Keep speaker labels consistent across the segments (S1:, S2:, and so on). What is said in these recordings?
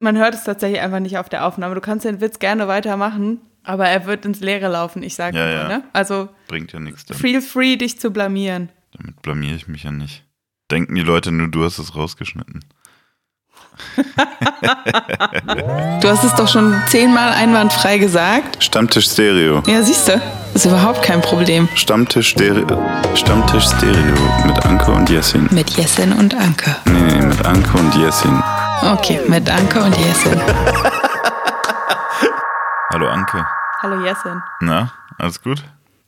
S1: Man hört es tatsächlich einfach nicht auf der Aufnahme. Du kannst den Witz gerne weitermachen, aber er wird ins Leere laufen, ich sage
S2: Ja,
S1: nur,
S2: ja.
S1: ne? Also
S2: Bringt ja nichts. Damit,
S1: feel free, dich zu blamieren.
S2: damit blamier ich mich ja nicht. Denken die Leute nur, du hast es rausgeschnitten.
S1: Du hast es doch schon zehnmal einwandfrei gesagt.
S2: Stammtisch Stereo.
S1: Ja, siehst du, ist überhaupt kein Problem.
S2: Stammtisch Stereo. Stammtisch Stereo mit Anke und Jessin.
S1: Mit Jessin und Anke.
S2: Nee, nee, mit Anke und Jessin.
S1: Okay, mit Anke und Jessin.
S2: Hallo Anke.
S1: Hallo Jessin.
S2: Na, alles gut?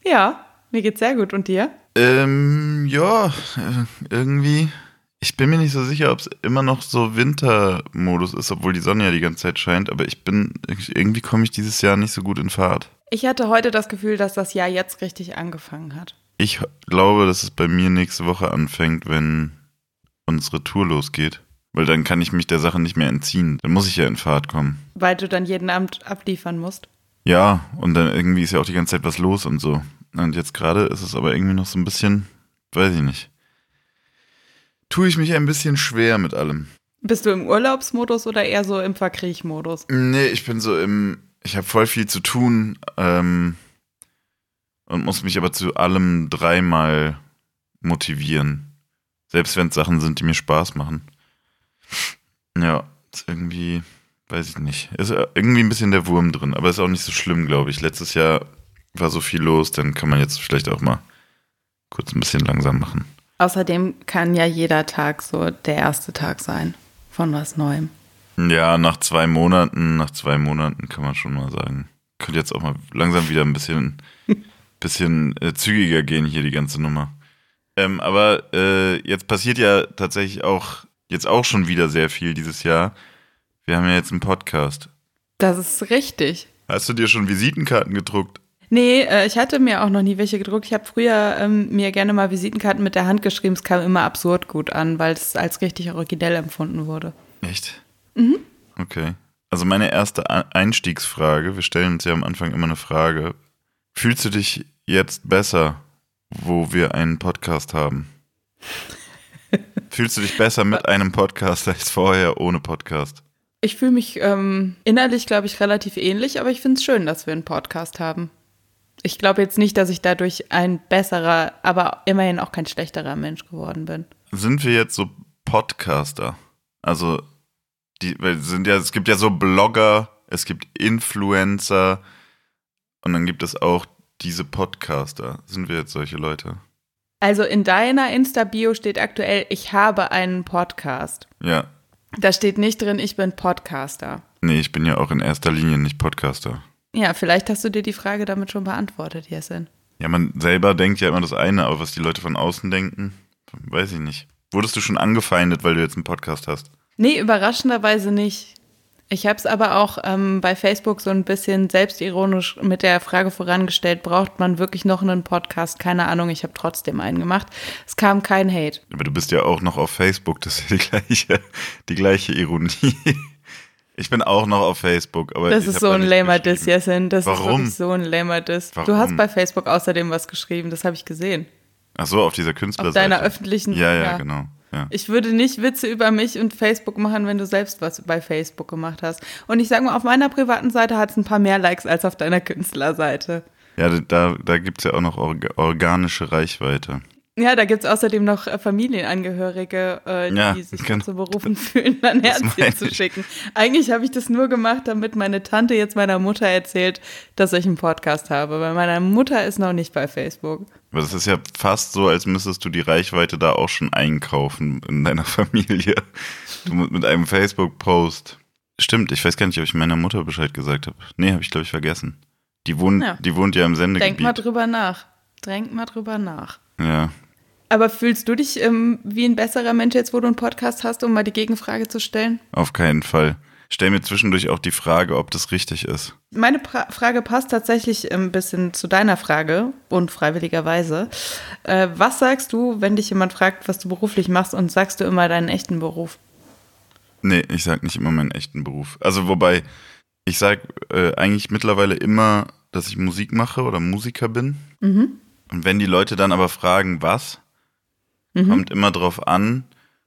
S1: Ja, mir geht's sehr gut. Und dir?
S2: Ähm, ja, äh, irgendwie. Ich bin mir nicht so sicher, ob es immer noch so Wintermodus ist, obwohl die Sonne ja die ganze Zeit scheint, aber ich bin, irgendwie komme ich dieses Jahr nicht so gut in Fahrt.
S1: Ich hatte heute das Gefühl, dass das Jahr jetzt richtig angefangen hat.
S2: Ich glaube, dass es bei mir nächste Woche anfängt, wenn unsere Tour losgeht. Weil dann kann ich mich der Sache nicht mehr entziehen. Dann muss ich ja in Fahrt kommen.
S1: Weil du dann jeden Abend abliefern musst.
S2: Ja, und dann irgendwie ist ja auch die ganze Zeit was los und so. Und jetzt gerade ist es aber irgendwie noch so ein bisschen, weiß ich nicht. Tue ich mich ein bisschen schwer mit allem.
S1: Bist du im Urlaubsmodus oder eher so im Verkriechmodus?
S2: Nee, ich bin so im, ich habe voll viel zu tun ähm, und muss mich aber zu allem dreimal motivieren. Selbst wenn es Sachen sind, die mir Spaß machen. Ja, ist irgendwie, weiß ich nicht. Ist irgendwie ein bisschen der Wurm drin, aber ist auch nicht so schlimm, glaube ich. Letztes Jahr war so viel los, dann kann man jetzt vielleicht auch mal kurz ein bisschen langsam machen.
S1: Außerdem kann ja jeder Tag so der erste Tag sein von was Neuem.
S2: Ja, nach zwei Monaten, nach zwei Monaten kann man schon mal sagen. Könnte jetzt auch mal langsam wieder ein bisschen, bisschen äh, zügiger gehen hier die ganze Nummer. Ähm, aber äh, jetzt passiert ja tatsächlich auch jetzt auch schon wieder sehr viel dieses Jahr. Wir haben ja jetzt einen Podcast.
S1: Das ist richtig.
S2: Hast du dir schon Visitenkarten gedruckt?
S1: Nee, äh, ich hatte mir auch noch nie welche gedruckt. Ich habe früher ähm, mir gerne mal Visitenkarten mit der Hand geschrieben. Es kam immer absurd gut an, weil es als richtig originell empfunden wurde.
S2: Echt? Mhm. Okay. Also meine erste Einstiegsfrage, wir stellen uns ja am Anfang immer eine Frage. Fühlst du dich jetzt besser, wo wir einen Podcast haben? Fühlst du dich besser mit einem Podcast als vorher ohne Podcast?
S1: Ich fühle mich ähm, innerlich, glaube ich, relativ ähnlich, aber ich finde es schön, dass wir einen Podcast haben. Ich glaube jetzt nicht, dass ich dadurch ein besserer, aber immerhin auch kein schlechterer Mensch geworden bin.
S2: Sind wir jetzt so Podcaster? Also, die, sind ja, es gibt ja so Blogger, es gibt Influencer und dann gibt es auch diese Podcaster. Sind wir jetzt solche Leute?
S1: Also in deiner Insta-Bio steht aktuell, ich habe einen Podcast.
S2: Ja.
S1: Da steht nicht drin, ich bin Podcaster.
S2: Nee, ich bin ja auch in erster Linie nicht Podcaster.
S1: Ja, vielleicht hast du dir die Frage damit schon beantwortet, Jessin.
S2: Ja, man selber denkt ja immer das eine, aber was die Leute von außen denken, weiß ich nicht. Wurdest du schon angefeindet, weil du jetzt einen Podcast hast?
S1: Nee, überraschenderweise nicht. Ich habe es aber auch ähm, bei Facebook so ein bisschen selbstironisch mit der Frage vorangestellt, braucht man wirklich noch einen Podcast? Keine Ahnung, ich habe trotzdem einen gemacht. Es kam kein Hate.
S2: Aber du bist ja auch noch auf Facebook, das ist ja die gleiche, die gleiche Ironie. Ich bin auch noch auf Facebook, aber
S1: Das ist so ein lamer Diss. Jessin. Das
S2: Warum?
S1: ist so ein lamer Diss. Du
S2: Warum?
S1: hast bei Facebook außerdem was geschrieben, das habe ich gesehen.
S2: Ach so, auf dieser
S1: Auf
S2: Künstlerseite.
S1: deiner öffentlichen.
S2: Ja, ja, genau. Ja.
S1: Ich würde nicht Witze über mich und Facebook machen, wenn du selbst was bei Facebook gemacht hast. Und ich sage mal, auf meiner privaten Seite hat es ein paar mehr Likes als auf deiner Künstlerseite.
S2: Ja, da, da gibt es ja auch noch orga organische Reichweite.
S1: Ja, da gibt es außerdem noch äh, Familienangehörige, äh,
S2: Ja,
S1: die sich
S2: genau.
S1: dazu berufen fühlen, ein Herzchen zu schicken. Eigentlich habe ich das nur gemacht, damit meine Tante jetzt meiner Mutter erzählt, dass ich einen Podcast habe. Weil meine Mutter ist noch nicht bei Facebook.
S2: Aber das ist ja fast so, als müsstest du die Reichweite da auch schon einkaufen in deiner Familie. Du mit, mit einem Facebook-Post. Stimmt, ich weiß gar nicht, ob ich meiner Mutter Bescheid gesagt habe. Nee, habe ich, glaube ich, vergessen. Die wohnt,
S1: Ja.
S2: die wohnt ja im Sendegebiet.
S1: Denk mal drüber nach. Denk mal drüber nach.
S2: ja.
S1: Aber fühlst du dich ähm, wie ein besserer Mensch jetzt, wo du einen Podcast hast, um mal die Gegenfrage zu stellen?
S2: Auf keinen Fall. Stell mir zwischendurch auch die Frage, ob das richtig ist.
S1: Meine pra Frage passt tatsächlich ein bisschen zu deiner Frage, unfreiwilligerweise. Äh, was sagst du, wenn dich jemand fragt, was du beruflich machst und sagst du immer deinen echten Beruf?
S2: Nee, ich sag nicht immer meinen echten Beruf. Also wobei, ich sag äh, eigentlich mittlerweile immer, dass ich Musik mache oder Musiker bin.
S1: Mhm.
S2: Und wenn die Leute dann aber fragen, was, kommt immer drauf an,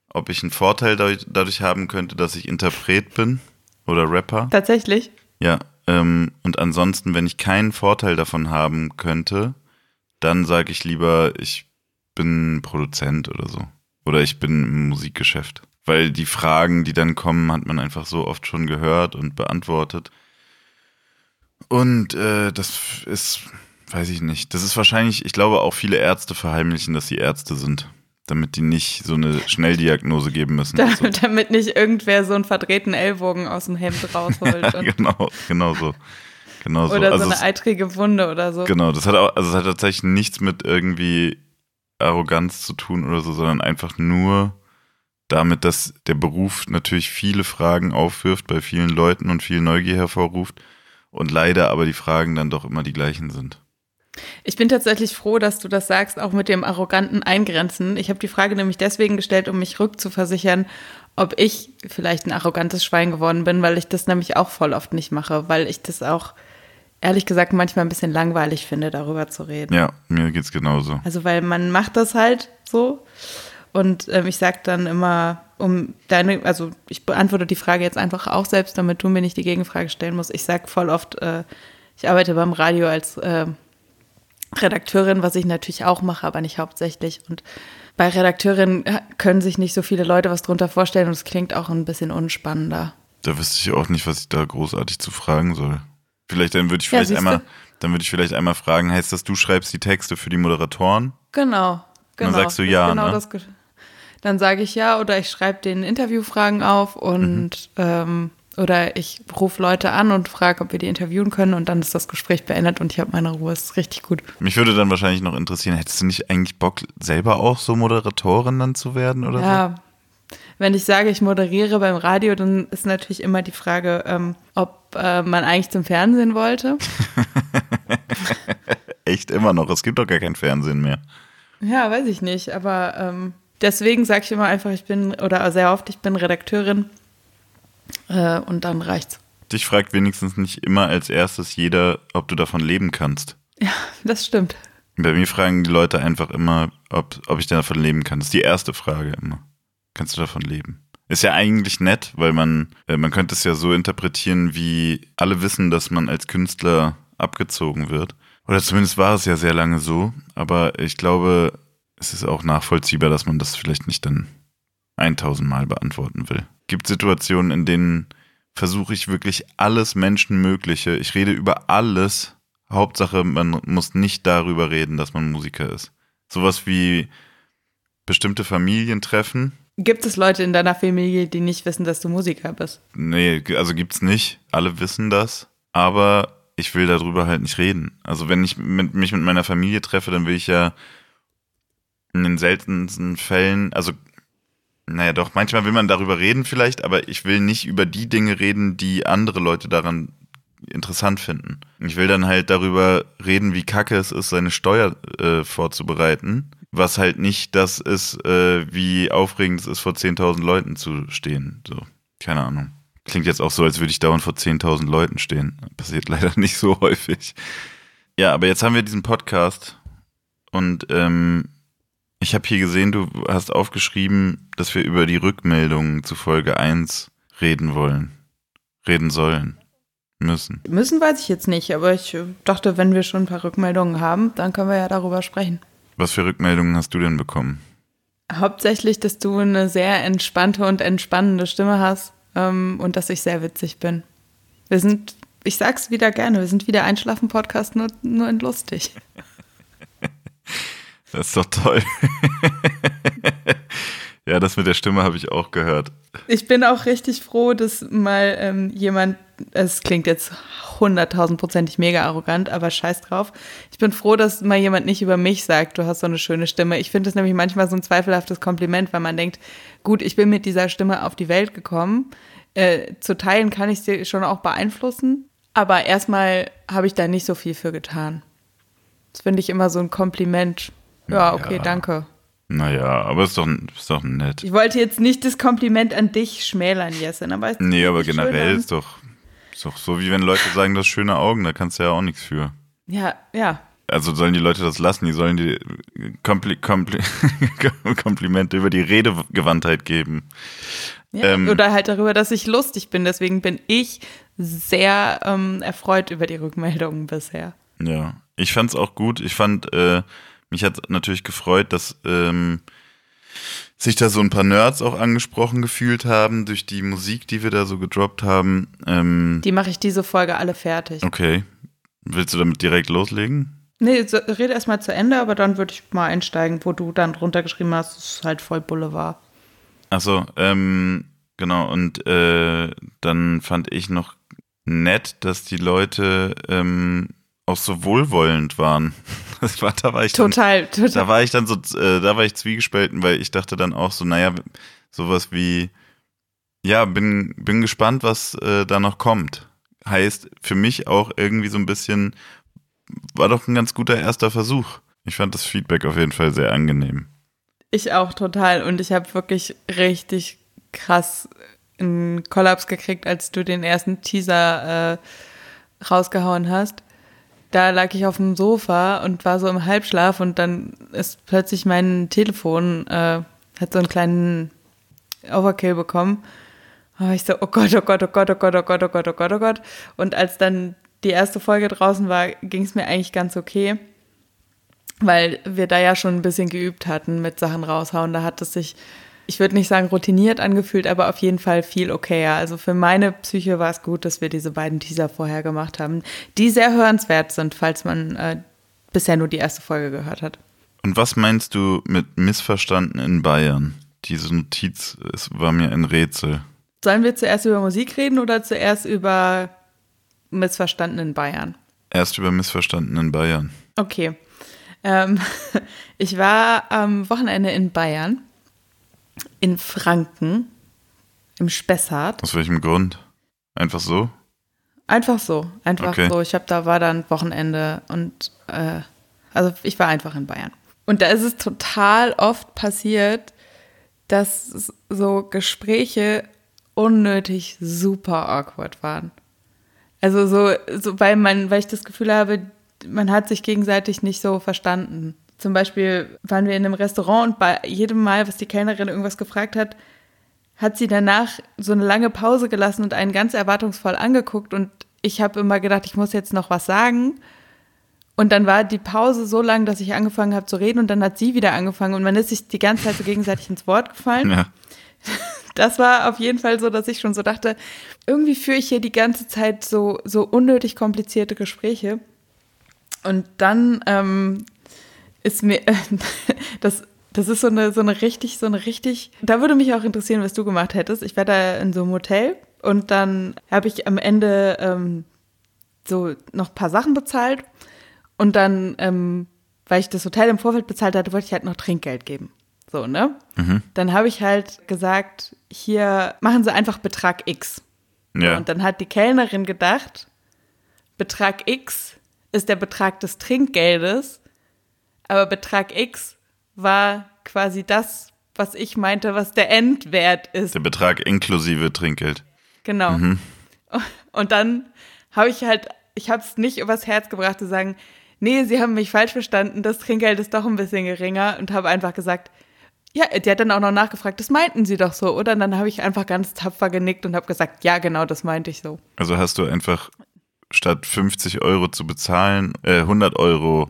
S2: ob ich einen Vorteil dadurch, dadurch haben könnte, dass ich Interpret bin oder Rapper.
S1: Tatsächlich?
S2: Ja. Ähm, und ansonsten, wenn ich keinen Vorteil davon haben könnte, dann sage ich lieber, ich bin Produzent oder so. Oder ich bin im Musikgeschäft. Weil die Fragen, die dann kommen, hat man einfach so oft schon gehört und beantwortet. Und äh, das ist, weiß ich nicht. Das ist wahrscheinlich, ich glaube auch viele Ärzte verheimlichen, dass sie Ärzte sind. Damit die nicht so eine Schnelldiagnose geben müssen.
S1: Da, so. Damit nicht irgendwer so einen verdrehten Ellbogen aus dem Hemd rausholt.
S2: ja, genau, genau so. Genau so.
S1: Oder
S2: also
S1: so eine eitrige Wunde oder so.
S2: Genau, das hat auch, also es hat tatsächlich nichts mit irgendwie Arroganz zu tun oder so, sondern einfach nur damit, dass der Beruf natürlich viele Fragen aufwirft bei vielen Leuten und viel Neugier hervorruft und leider aber die Fragen dann doch immer die gleichen sind.
S1: Ich bin tatsächlich froh, dass du das sagst, auch mit dem arroganten Eingrenzen. Ich habe die Frage nämlich deswegen gestellt, um mich rückzuversichern, ob ich vielleicht ein arrogantes Schwein geworden bin, weil ich das nämlich auch voll oft nicht mache, weil ich das auch ehrlich gesagt manchmal ein bisschen langweilig finde, darüber zu reden.
S2: Ja, mir geht's genauso.
S1: Also weil man macht das halt so und ähm, ich sage dann immer, um deine, also ich beantworte die Frage jetzt einfach auch selbst, damit du mir nicht die Gegenfrage stellen musst. Ich sage voll oft, äh, ich arbeite beim Radio als äh, Redakteurin, was ich natürlich auch mache, aber nicht hauptsächlich. Und bei Redakteurin können sich nicht so viele Leute was drunter vorstellen und es klingt auch ein bisschen unspannender.
S2: Da wüsste ich auch nicht, was ich da großartig zu fragen soll. Vielleicht dann würde ich vielleicht ja, einmal, dann würde ich vielleicht einmal fragen, heißt das, du schreibst die Texte für die Moderatoren?
S1: Genau, genau.
S2: Dann sagst du ja,
S1: genau
S2: ne?
S1: Das, dann sage ich ja oder ich schreibe den Interviewfragen auf und mhm. ähm, oder ich rufe Leute an und frage, ob wir die interviewen können und dann ist das Gespräch beendet und ich habe meine Ruhe. Ist richtig gut.
S2: Mich würde dann wahrscheinlich noch interessieren, hättest du nicht eigentlich Bock, selber auch so Moderatorin dann zu werden oder
S1: ja, so? Wenn ich sage, ich moderiere beim Radio, dann ist natürlich immer die Frage, ähm, ob äh, man eigentlich zum Fernsehen wollte.
S2: Echt immer noch. Es gibt doch gar kein Fernsehen mehr.
S1: Ja, weiß ich nicht. Aber ähm, deswegen sage ich immer einfach, ich bin, oder sehr oft, ich bin Redakteurin äh, und dann reicht's.
S2: Dich fragt wenigstens nicht immer als erstes jeder, ob du davon leben kannst.
S1: Ja, das stimmt.
S2: Bei mir fragen die Leute einfach immer, ob, ob ich davon leben kann. Das ist die erste Frage immer. Kannst du davon leben? Ist ja eigentlich nett, weil man, äh, man könnte es ja so interpretieren, wie alle wissen, dass man als Künstler abgezogen wird. Oder zumindest war es ja sehr lange so. Aber ich glaube, es ist auch nachvollziehbar, dass man das vielleicht nicht dann 1000 Mal beantworten will gibt Situationen, in denen versuche ich wirklich alles Menschenmögliche. Ich rede über alles. Hauptsache, man muss nicht darüber reden, dass man Musiker ist. Sowas wie bestimmte Familientreffen.
S1: Gibt es Leute in deiner Familie, die nicht wissen, dass du Musiker bist?
S2: Nee, also gibt's nicht. Alle wissen das. Aber ich will darüber halt nicht reden. Also wenn ich mit, mich mit meiner Familie treffe, dann will ich ja in den seltensten Fällen, also naja, doch, manchmal will man darüber reden vielleicht, aber ich will nicht über die Dinge reden, die andere Leute daran interessant finden. Ich will dann halt darüber reden, wie kacke es ist, seine Steuer äh, vorzubereiten, was halt nicht das ist, äh, wie aufregend es ist, vor 10.000 Leuten zu stehen. So, keine Ahnung. Klingt jetzt auch so, als würde ich dauernd vor 10.000 Leuten stehen. Passiert leider nicht so häufig. Ja, aber jetzt haben wir diesen Podcast und ähm, ich habe hier gesehen, du hast aufgeschrieben, dass wir über die Rückmeldungen zu Folge 1 reden wollen. Reden sollen. Müssen.
S1: Müssen weiß ich jetzt nicht, aber ich dachte, wenn wir schon ein paar Rückmeldungen haben, dann können wir ja darüber sprechen.
S2: Was für Rückmeldungen hast du denn bekommen?
S1: Hauptsächlich, dass du eine sehr entspannte und entspannende Stimme hast ähm, und dass ich sehr witzig bin. Wir sind, ich sag's wieder gerne, wir sind wieder Einschlafen-Podcast, nur, nur in lustig.
S2: Das ist doch toll. ja, das mit der Stimme habe ich auch gehört.
S1: Ich bin auch richtig froh, dass mal ähm, jemand, es klingt jetzt hunderttausendprozentig mega arrogant, aber scheiß drauf. Ich bin froh, dass mal jemand nicht über mich sagt, du hast so eine schöne Stimme. Ich finde es nämlich manchmal so ein zweifelhaftes Kompliment, weil man denkt, gut, ich bin mit dieser Stimme auf die Welt gekommen. Äh, zu teilen kann ich sie schon auch beeinflussen, aber erstmal habe ich da nicht so viel für getan. Das finde ich immer so ein Kompliment. Ja, okay, ja. danke.
S2: Naja, aber ist doch, ist doch nett.
S1: Ich wollte jetzt nicht das Kompliment an dich schmälern, Jessen, aber
S2: ist Nee, aber generell ist doch, ist doch so, wie wenn Leute sagen, das schöne Augen, da kannst du ja auch nichts für.
S1: Ja, ja.
S2: also sollen die Leute das lassen, die sollen die Kompli Kompli Komplimente über die Redegewandtheit geben.
S1: Ja, ähm, oder halt darüber, dass ich lustig bin. Deswegen bin ich sehr ähm, erfreut über die Rückmeldungen bisher.
S2: Ja, ich fand es auch gut. Ich fand, äh, mich hat natürlich gefreut, dass ähm, sich da so ein paar Nerds auch angesprochen gefühlt haben durch die Musik, die wir da so gedroppt haben. Ähm,
S1: die mache ich diese Folge alle fertig.
S2: Okay. Willst du damit direkt loslegen?
S1: Nee, so, rede erstmal zu Ende, aber dann würde ich mal einsteigen, wo du dann drunter geschrieben hast, es ist halt voll Boulevard.
S2: Achso, ähm, genau. Und äh, dann fand ich noch nett, dass die Leute ähm, auch so wohlwollend waren. Das war, da war ich
S1: total,
S2: dann,
S1: total.
S2: Da war ich dann so, äh, da war ich zwiegespalten, weil ich dachte dann auch so, naja, sowas wie, ja, bin, bin gespannt, was äh, da noch kommt. Heißt für mich auch irgendwie so ein bisschen, war doch ein ganz guter erster Versuch. Ich fand das Feedback auf jeden Fall sehr angenehm.
S1: Ich auch total. Und ich habe wirklich richtig krass einen Kollaps gekriegt, als du den ersten Teaser äh, rausgehauen hast da lag ich auf dem Sofa und war so im Halbschlaf und dann ist plötzlich mein Telefon, äh, hat so einen kleinen Overkill bekommen. Und ich so, oh Gott, oh Gott, oh Gott, oh Gott, oh Gott, oh Gott, oh Gott, oh Gott. Und als dann die erste Folge draußen war, ging es mir eigentlich ganz okay, weil wir da ja schon ein bisschen geübt hatten mit Sachen raushauen. Da hat es sich ich würde nicht sagen routiniert angefühlt, aber auf jeden Fall viel okayer. Also für meine Psyche war es gut, dass wir diese beiden Teaser vorher gemacht haben, die sehr hörenswert sind, falls man äh, bisher nur die erste Folge gehört hat.
S2: Und was meinst du mit missverstanden in Bayern? Diese Notiz es war mir ein Rätsel.
S1: Sollen wir zuerst über Musik reden oder zuerst über missverstanden in Bayern?
S2: Erst über missverstanden in Bayern.
S1: Okay. Ähm, ich war am Wochenende in Bayern in Franken, im Spessart.
S2: Aus welchem Grund? Einfach so?
S1: Einfach so, einfach okay. so. Ich habe da war dann Wochenende und äh, also ich war einfach in Bayern. Und da ist es total oft passiert, dass so Gespräche unnötig super awkward waren. Also so, so weil man, weil ich das Gefühl habe, man hat sich gegenseitig nicht so verstanden. Zum Beispiel waren wir in einem Restaurant und bei jedem Mal, was die Kellnerin irgendwas gefragt hat, hat sie danach so eine lange Pause gelassen und einen ganz erwartungsvoll angeguckt und ich habe immer gedacht, ich muss jetzt noch was sagen. Und dann war die Pause so lang, dass ich angefangen habe zu reden und dann hat sie wieder angefangen und man ist sich die ganze Zeit so gegenseitig ins Wort gefallen. Ja. Das war auf jeden Fall so, dass ich schon so dachte, irgendwie führe ich hier die ganze Zeit so, so unnötig komplizierte Gespräche. Und dann ähm, ist mir, das, das ist so eine, so eine richtig, so eine richtig, da würde mich auch interessieren, was du gemacht hättest. Ich war da in so einem Hotel und dann habe ich am Ende ähm, so noch ein paar Sachen bezahlt und dann, ähm, weil ich das Hotel im Vorfeld bezahlt hatte, wollte ich halt noch Trinkgeld geben. So, ne? Mhm. Dann habe ich halt gesagt, hier machen Sie einfach Betrag X. Ja. Und dann hat die Kellnerin gedacht, Betrag X ist der Betrag des Trinkgeldes aber Betrag X war quasi das, was ich meinte, was der Endwert ist.
S2: Der Betrag inklusive Trinkgeld.
S1: Genau. Mhm. Und dann habe ich halt, ich habe es nicht übers Herz gebracht zu sagen, nee, Sie haben mich falsch verstanden, das Trinkgeld ist doch ein bisschen geringer und habe einfach gesagt, ja, die hat dann auch noch nachgefragt, das meinten Sie doch so, oder? Und dann habe ich einfach ganz tapfer genickt und habe gesagt, ja, genau, das meinte ich so.
S2: Also hast du einfach statt 50 Euro zu bezahlen, äh, 100 Euro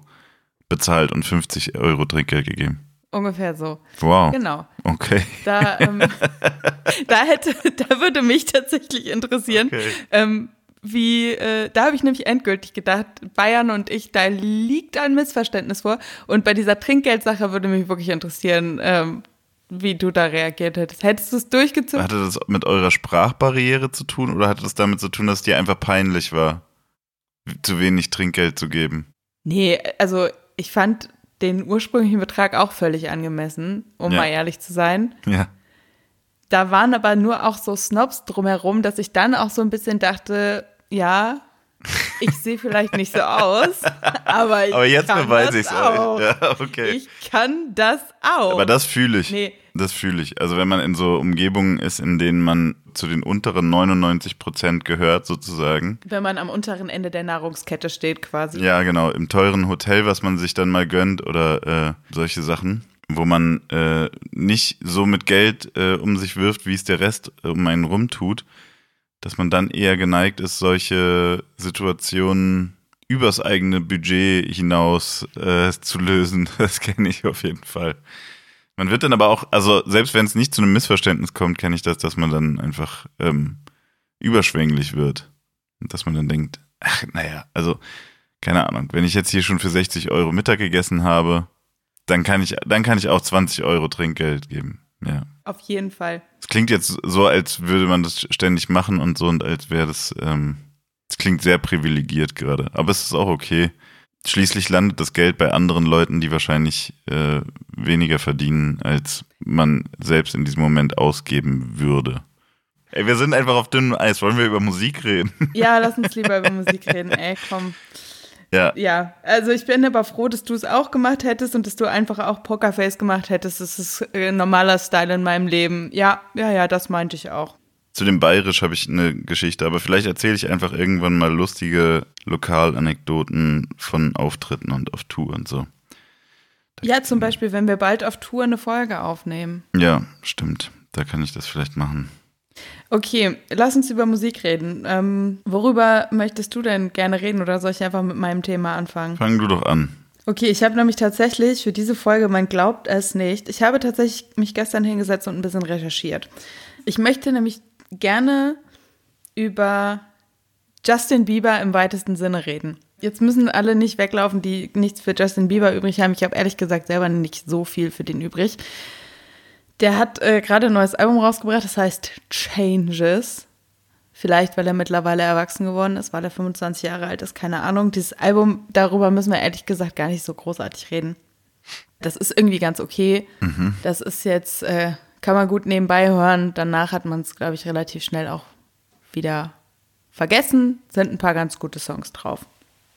S2: bezahlt und 50 Euro Trinkgeld gegeben.
S1: Ungefähr so.
S2: Wow.
S1: Genau.
S2: Okay.
S1: Da, ähm, da, hätte, da würde mich tatsächlich interessieren, okay. ähm, wie, äh, da habe ich nämlich endgültig gedacht, Bayern und ich, da liegt ein Missverständnis vor. Und bei dieser Trinkgeldsache würde mich wirklich interessieren, ähm, wie du da reagiert hättest. Hättest du es durchgezogen?
S2: Hatte das mit eurer Sprachbarriere zu tun oder hatte das damit zu tun, dass es dir einfach peinlich war, zu wenig Trinkgeld zu geben?
S1: Nee, also ich fand den ursprünglichen Betrag auch völlig angemessen, um ja. mal ehrlich zu sein.
S2: Ja.
S1: Da waren aber nur auch so Snobs drumherum, dass ich dann auch so ein bisschen dachte, ja, ich sehe vielleicht nicht so aus, aber ich
S2: aber jetzt
S1: kann
S2: beweise
S1: ich es auch. Ja, okay. Ich kann das auch.
S2: Aber das fühle ich.
S1: Nee,
S2: Das fühle ich. Also wenn man in so Umgebungen ist, in denen man zu den unteren 99 Prozent gehört, sozusagen.
S1: Wenn man am unteren Ende der Nahrungskette steht, quasi.
S2: Ja, genau. Im teuren Hotel, was man sich dann mal gönnt oder äh, solche Sachen, wo man äh, nicht so mit Geld äh, um sich wirft, wie es der Rest um einen rumtut, dass man dann eher geneigt ist, solche Situationen übers eigene Budget hinaus äh, zu lösen. Das kenne ich auf jeden Fall. Man wird dann aber auch, also selbst wenn es nicht zu einem Missverständnis kommt, kenne ich das, dass man dann einfach ähm, überschwänglich wird. Und dass man dann denkt, ach, naja, also, keine Ahnung, wenn ich jetzt hier schon für 60 Euro Mittag gegessen habe, dann kann ich, dann kann ich auch 20 Euro Trinkgeld geben. Ja.
S1: Auf jeden Fall.
S2: Es klingt jetzt so, als würde man das ständig machen und so und als wäre das, ähm, es klingt sehr privilegiert gerade. Aber es ist auch okay. Schließlich landet das Geld bei anderen Leuten, die wahrscheinlich äh, weniger verdienen, als man selbst in diesem Moment ausgeben würde. Ey, wir sind einfach auf dünnem Eis. Wollen wir über Musik reden?
S1: Ja, lass uns lieber über Musik reden. Ey, komm.
S2: Ja.
S1: Ja, also ich bin aber froh, dass du es auch gemacht hättest und dass du einfach auch Pokerface gemacht hättest. Das ist äh, normaler Style in meinem Leben. Ja, ja, ja, das meinte ich auch.
S2: Zu dem Bayerisch habe ich eine Geschichte, aber vielleicht erzähle ich einfach irgendwann mal lustige Lokalanekdoten von Auftritten und auf Tour und so.
S1: Ja, zum Beispiel, wenn wir bald auf Tour eine Folge aufnehmen.
S2: Ja, stimmt. Da kann ich das vielleicht machen.
S1: Okay, lass uns über Musik reden. Ähm, worüber möchtest du denn gerne reden oder soll ich einfach mit meinem Thema anfangen?
S2: Fang du doch an.
S1: Okay, ich habe nämlich tatsächlich für diese Folge, man glaubt es nicht, ich habe tatsächlich mich gestern hingesetzt und ein bisschen recherchiert. Ich möchte nämlich gerne über Justin Bieber im weitesten Sinne reden. Jetzt müssen alle nicht weglaufen, die nichts für Justin Bieber übrig haben. Ich habe ehrlich gesagt selber nicht so viel für den übrig. Der hat äh, gerade ein neues Album rausgebracht, das heißt Changes. Vielleicht, weil er mittlerweile erwachsen geworden ist, weil er 25 Jahre alt ist, keine Ahnung. Dieses Album, darüber müssen wir ehrlich gesagt gar nicht so großartig reden. Das ist irgendwie ganz okay. Mhm. Das ist jetzt, äh, kann man gut nebenbei hören. Danach hat man es, glaube ich, relativ schnell auch wieder vergessen. Sind ein paar ganz gute Songs drauf.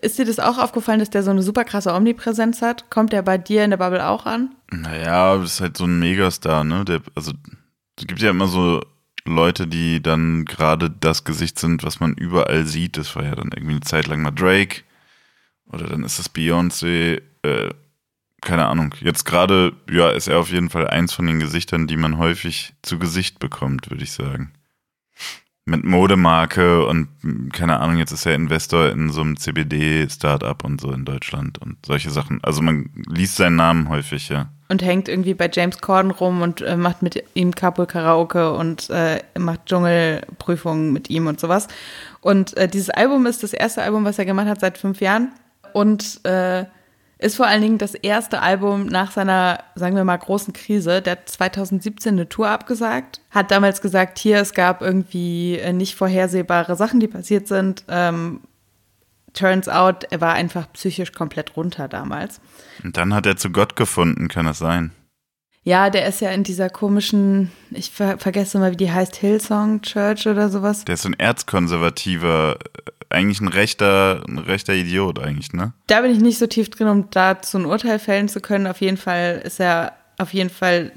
S1: Ist dir das auch aufgefallen, dass der so eine super krasse Omnipräsenz hat? Kommt der bei dir in der Bubble auch an?
S2: Naja, das ist halt so ein Megastar, ne? Der, also, es gibt ja immer so Leute, die dann gerade das Gesicht sind, was man überall sieht. Das war ja dann irgendwie eine Zeit lang mal Drake. Oder dann ist das Beyoncé. Äh, keine Ahnung. Jetzt gerade, ja, ist er auf jeden Fall eins von den Gesichtern, die man häufig zu Gesicht bekommt, würde ich sagen mit Modemarke und keine Ahnung, jetzt ist er Investor in so einem CBD-Startup und so in Deutschland und solche Sachen. Also man liest seinen Namen häufig, ja.
S1: Und hängt irgendwie bei James Corden rum und äh, macht mit ihm Carpool Karaoke und äh, macht Dschungelprüfungen mit ihm und sowas. Und äh, dieses Album ist das erste Album, was er gemacht hat seit fünf Jahren. Und äh, ist vor allen Dingen das erste Album nach seiner, sagen wir mal, großen Krise. Der hat 2017 eine Tour abgesagt, hat damals gesagt, hier, es gab irgendwie äh, nicht vorhersehbare Sachen, die passiert sind. Ähm, turns out, er war einfach psychisch komplett runter damals.
S2: Und dann hat er zu Gott gefunden, kann das sein?
S1: Ja, der ist ja in dieser komischen, ich ver vergesse mal, wie die heißt, Hillsong Church oder sowas.
S2: Der ist so ein erzkonservativer, äh, eigentlich ein rechter, ein rechter Idiot eigentlich, ne?
S1: Da bin ich nicht so tief drin, um dazu ein Urteil fällen zu können. Auf jeden Fall ist er auf jeden Fall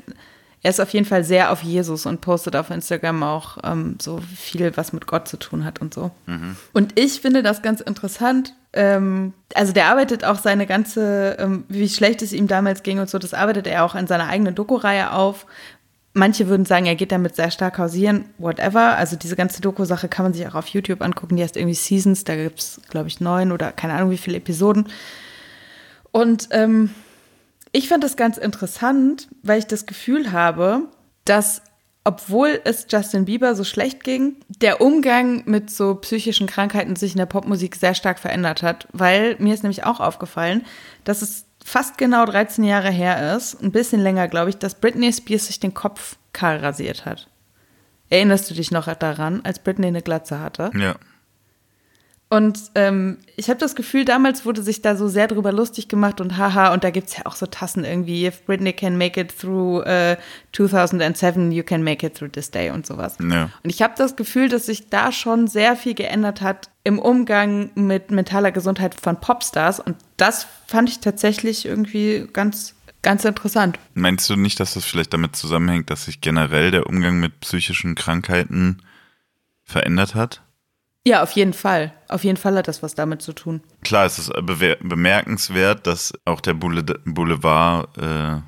S1: er ist auf jeden Fall sehr auf Jesus und postet auf Instagram auch ähm, so viel, was mit Gott zu tun hat und so. Mhm. Und ich finde das ganz interessant. Ähm, also der arbeitet auch seine ganze, ähm, wie schlecht es ihm damals ging und so, das arbeitet er auch in seiner eigenen Doku-Reihe auf. Manche würden sagen, er geht damit sehr stark hausieren, whatever. Also diese ganze Doku-Sache kann man sich auch auf YouTube angucken. Die heißt irgendwie Seasons, da gibt es, glaube ich, neun oder keine Ahnung wie viele Episoden. Und ähm, ich fand das ganz interessant, weil ich das Gefühl habe, dass obwohl es Justin Bieber so schlecht ging, der Umgang mit so psychischen Krankheiten sich in der Popmusik sehr stark verändert hat, weil mir ist nämlich auch aufgefallen, dass es fast genau 13 Jahre her ist, ein bisschen länger, glaube ich, dass Britney Spears sich den Kopf kahl rasiert hat. Erinnerst du dich noch daran, als Britney eine Glatze hatte?
S2: Ja.
S1: Und ähm, ich habe das Gefühl, damals wurde sich da so sehr drüber lustig gemacht und haha, und da gibt es ja auch so Tassen irgendwie, if Britney can make it through uh, 2007, you can make it through this day und sowas.
S2: Ja.
S1: Und ich habe das Gefühl, dass sich da schon sehr viel geändert hat im Umgang mit mentaler Gesundheit von Popstars und das fand ich tatsächlich irgendwie ganz Ganz interessant.
S2: Meinst du nicht, dass das vielleicht damit zusammenhängt, dass sich generell der Umgang mit psychischen Krankheiten verändert hat?
S1: Ja, auf jeden Fall. Auf jeden Fall hat das was damit zu tun.
S2: Klar, es ist bemerkenswert, dass auch der Boulevard äh,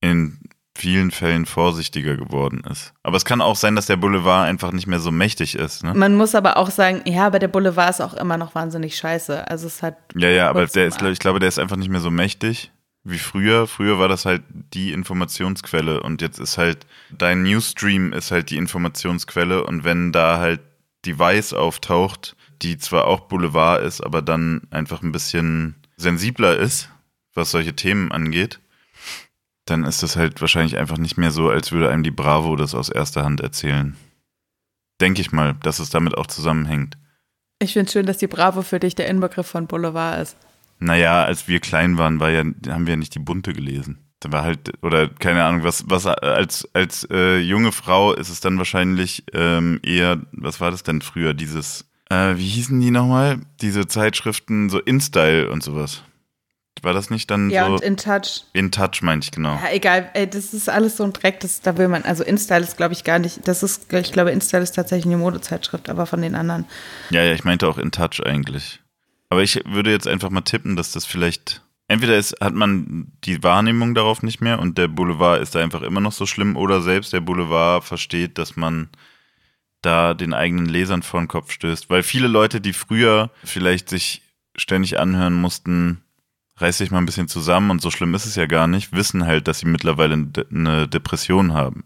S2: in vielen Fällen vorsichtiger geworden ist. Aber es kann auch sein, dass der Boulevard einfach nicht mehr so mächtig ist. Ne?
S1: Man muss aber auch sagen, ja, aber der Boulevard ist auch immer noch wahnsinnig scheiße. Also es hat.
S2: Ja, ja, aber der ist, ich glaube, der ist einfach nicht mehr so mächtig wie früher. Früher war das halt die Informationsquelle und jetzt ist halt dein Newsstream ist halt die Informationsquelle und wenn da halt Device auftaucht, die zwar auch Boulevard ist, aber dann einfach ein bisschen sensibler ist, was solche Themen angeht, dann ist das halt wahrscheinlich einfach nicht mehr so, als würde einem die Bravo das aus erster Hand erzählen. Denke ich mal, dass es damit auch zusammenhängt.
S1: Ich finde es schön, dass die Bravo für dich der Inbegriff von Boulevard ist.
S2: Naja, als wir klein waren, war ja, haben wir ja nicht die Bunte gelesen. Da war halt, oder keine Ahnung, was, was als, als äh, junge Frau ist es dann wahrscheinlich ähm, eher, was war das denn früher, dieses, äh, wie hießen die nochmal? Diese Zeitschriften, so InStyle und sowas. War das nicht dann
S1: ja,
S2: so?
S1: Ja, und In Touch.
S2: In Touch meinte ich, genau.
S1: Ja, egal, ey, das ist alles so ein Dreck, das, da will man, also InStyle ist, glaube ich, gar nicht, das ist, ich glaube, InStyle ist tatsächlich eine Modezeitschrift, aber von den anderen.
S2: Ja, ja, ich meinte auch In Touch eigentlich. Aber ich würde jetzt einfach mal tippen, dass das vielleicht entweder ist, hat man die Wahrnehmung darauf nicht mehr und der Boulevard ist da einfach immer noch so schlimm oder selbst der Boulevard versteht, dass man da den eigenen Lesern vor den Kopf stößt. Weil viele Leute, die früher vielleicht sich ständig anhören mussten, reiß dich mal ein bisschen zusammen und so schlimm ist es ja gar nicht, wissen halt, dass sie mittlerweile eine Depression haben.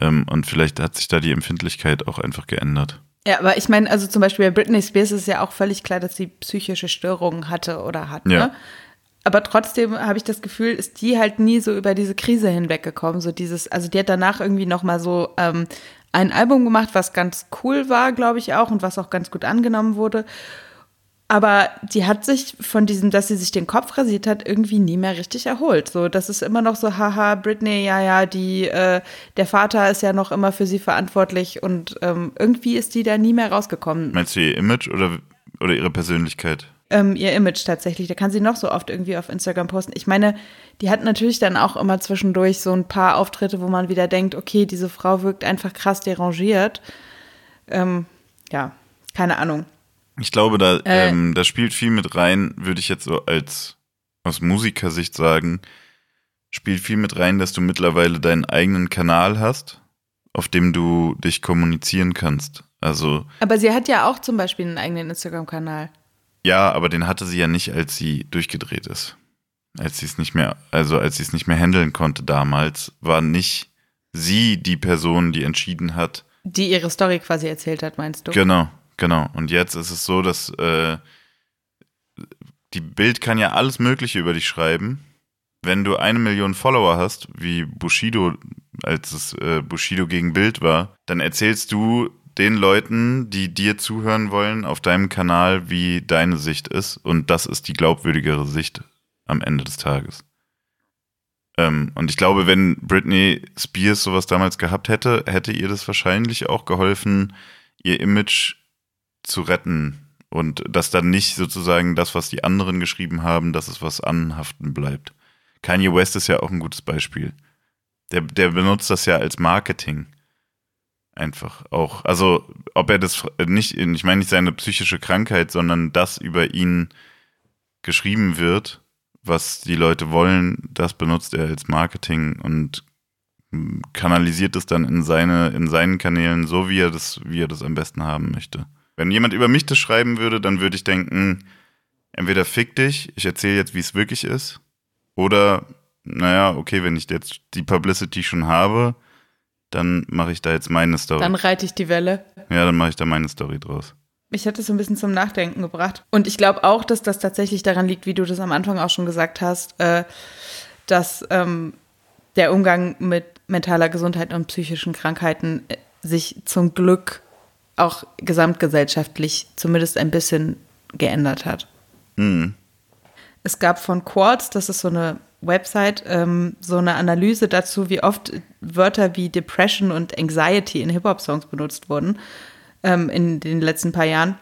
S2: Ähm, und vielleicht hat sich da die Empfindlichkeit auch einfach geändert.
S1: Ja, aber ich meine, also zum Beispiel bei Britney Spears ist ja auch völlig klar, dass sie psychische Störungen hatte oder hat. Ja. Ne? Aber trotzdem habe ich das Gefühl, ist die halt nie so über diese Krise hinweggekommen. So dieses, also die hat danach irgendwie noch mal so ähm, ein Album gemacht, was ganz cool war, glaube ich auch, und was auch ganz gut angenommen wurde. Aber die hat sich von diesem, dass sie sich den Kopf rasiert hat, irgendwie nie mehr richtig erholt. So, das ist immer noch so, haha, Britney, ja, ja, die, äh, der Vater ist ja noch immer für sie verantwortlich und ähm, irgendwie ist die da nie mehr rausgekommen.
S2: Meinst du ihr Image oder, oder ihre Persönlichkeit?
S1: Ähm, ihr Image tatsächlich. Da kann sie noch so oft irgendwie auf Instagram posten. Ich meine, die hat natürlich dann auch immer zwischendurch so ein paar Auftritte, wo man wieder denkt, okay, diese Frau wirkt einfach krass derangiert. Ähm, ja, keine Ahnung.
S2: Ich glaube, da, äh, ähm, da spielt viel mit rein, würde ich jetzt so als aus Musikersicht sagen, spielt viel mit rein, dass du mittlerweile deinen eigenen Kanal hast, auf dem du dich kommunizieren kannst. Also.
S1: Aber sie hat ja auch zum Beispiel einen eigenen Instagram-Kanal.
S2: Ja, aber den hatte sie ja nicht, als sie durchgedreht ist. Als sie es nicht mehr, also als sie es nicht mehr handeln konnte damals, war nicht sie die Person, die entschieden hat.
S1: Die ihre Story quasi erzählt hat, meinst du?
S2: Genau. Genau. Und jetzt ist es so, dass äh, die Bild kann ja alles Mögliche über dich schreiben. Wenn du eine Million Follower hast, wie Bushido, als es äh, Bushido gegen Bild war, dann erzählst du den Leuten, die dir zuhören wollen, auf deinem Kanal, wie deine Sicht ist. Und das ist die glaubwürdigere Sicht am Ende des Tages. Ähm, und ich glaube, wenn Britney Spears sowas damals gehabt hätte, hätte ihr das wahrscheinlich auch geholfen, ihr Image zu retten und dass dann nicht sozusagen das, was die anderen geschrieben haben, dass es was anhaften bleibt. Kanye West ist ja auch ein gutes Beispiel. Der, der benutzt das ja als Marketing. Einfach auch. Also, ob er das nicht, ich meine nicht seine psychische Krankheit, sondern das über ihn geschrieben wird, was die Leute wollen, das benutzt er als Marketing und kanalisiert es dann in seine, in seinen Kanälen so, wie er das, wie er das am besten haben möchte. Wenn jemand über mich das schreiben würde, dann würde ich denken, entweder fick dich, ich erzähle jetzt, wie es wirklich ist, oder, naja, okay, wenn ich jetzt die Publicity schon habe, dann mache ich da jetzt meine Story.
S1: Dann reite ich die Welle.
S2: Ja, dann mache ich da meine Story draus.
S1: Ich hätte es so ein bisschen zum Nachdenken gebracht. Und ich glaube auch, dass das tatsächlich daran liegt, wie du das am Anfang auch schon gesagt hast, äh, dass ähm, der Umgang mit mentaler Gesundheit und psychischen Krankheiten äh, sich zum Glück auch gesamtgesellschaftlich zumindest ein bisschen geändert hat. Mhm. Es gab von Quartz, das ist so eine Website, ähm, so eine Analyse dazu, wie oft Wörter wie Depression und Anxiety in Hip-Hop-Songs benutzt wurden ähm, in den letzten paar Jahren.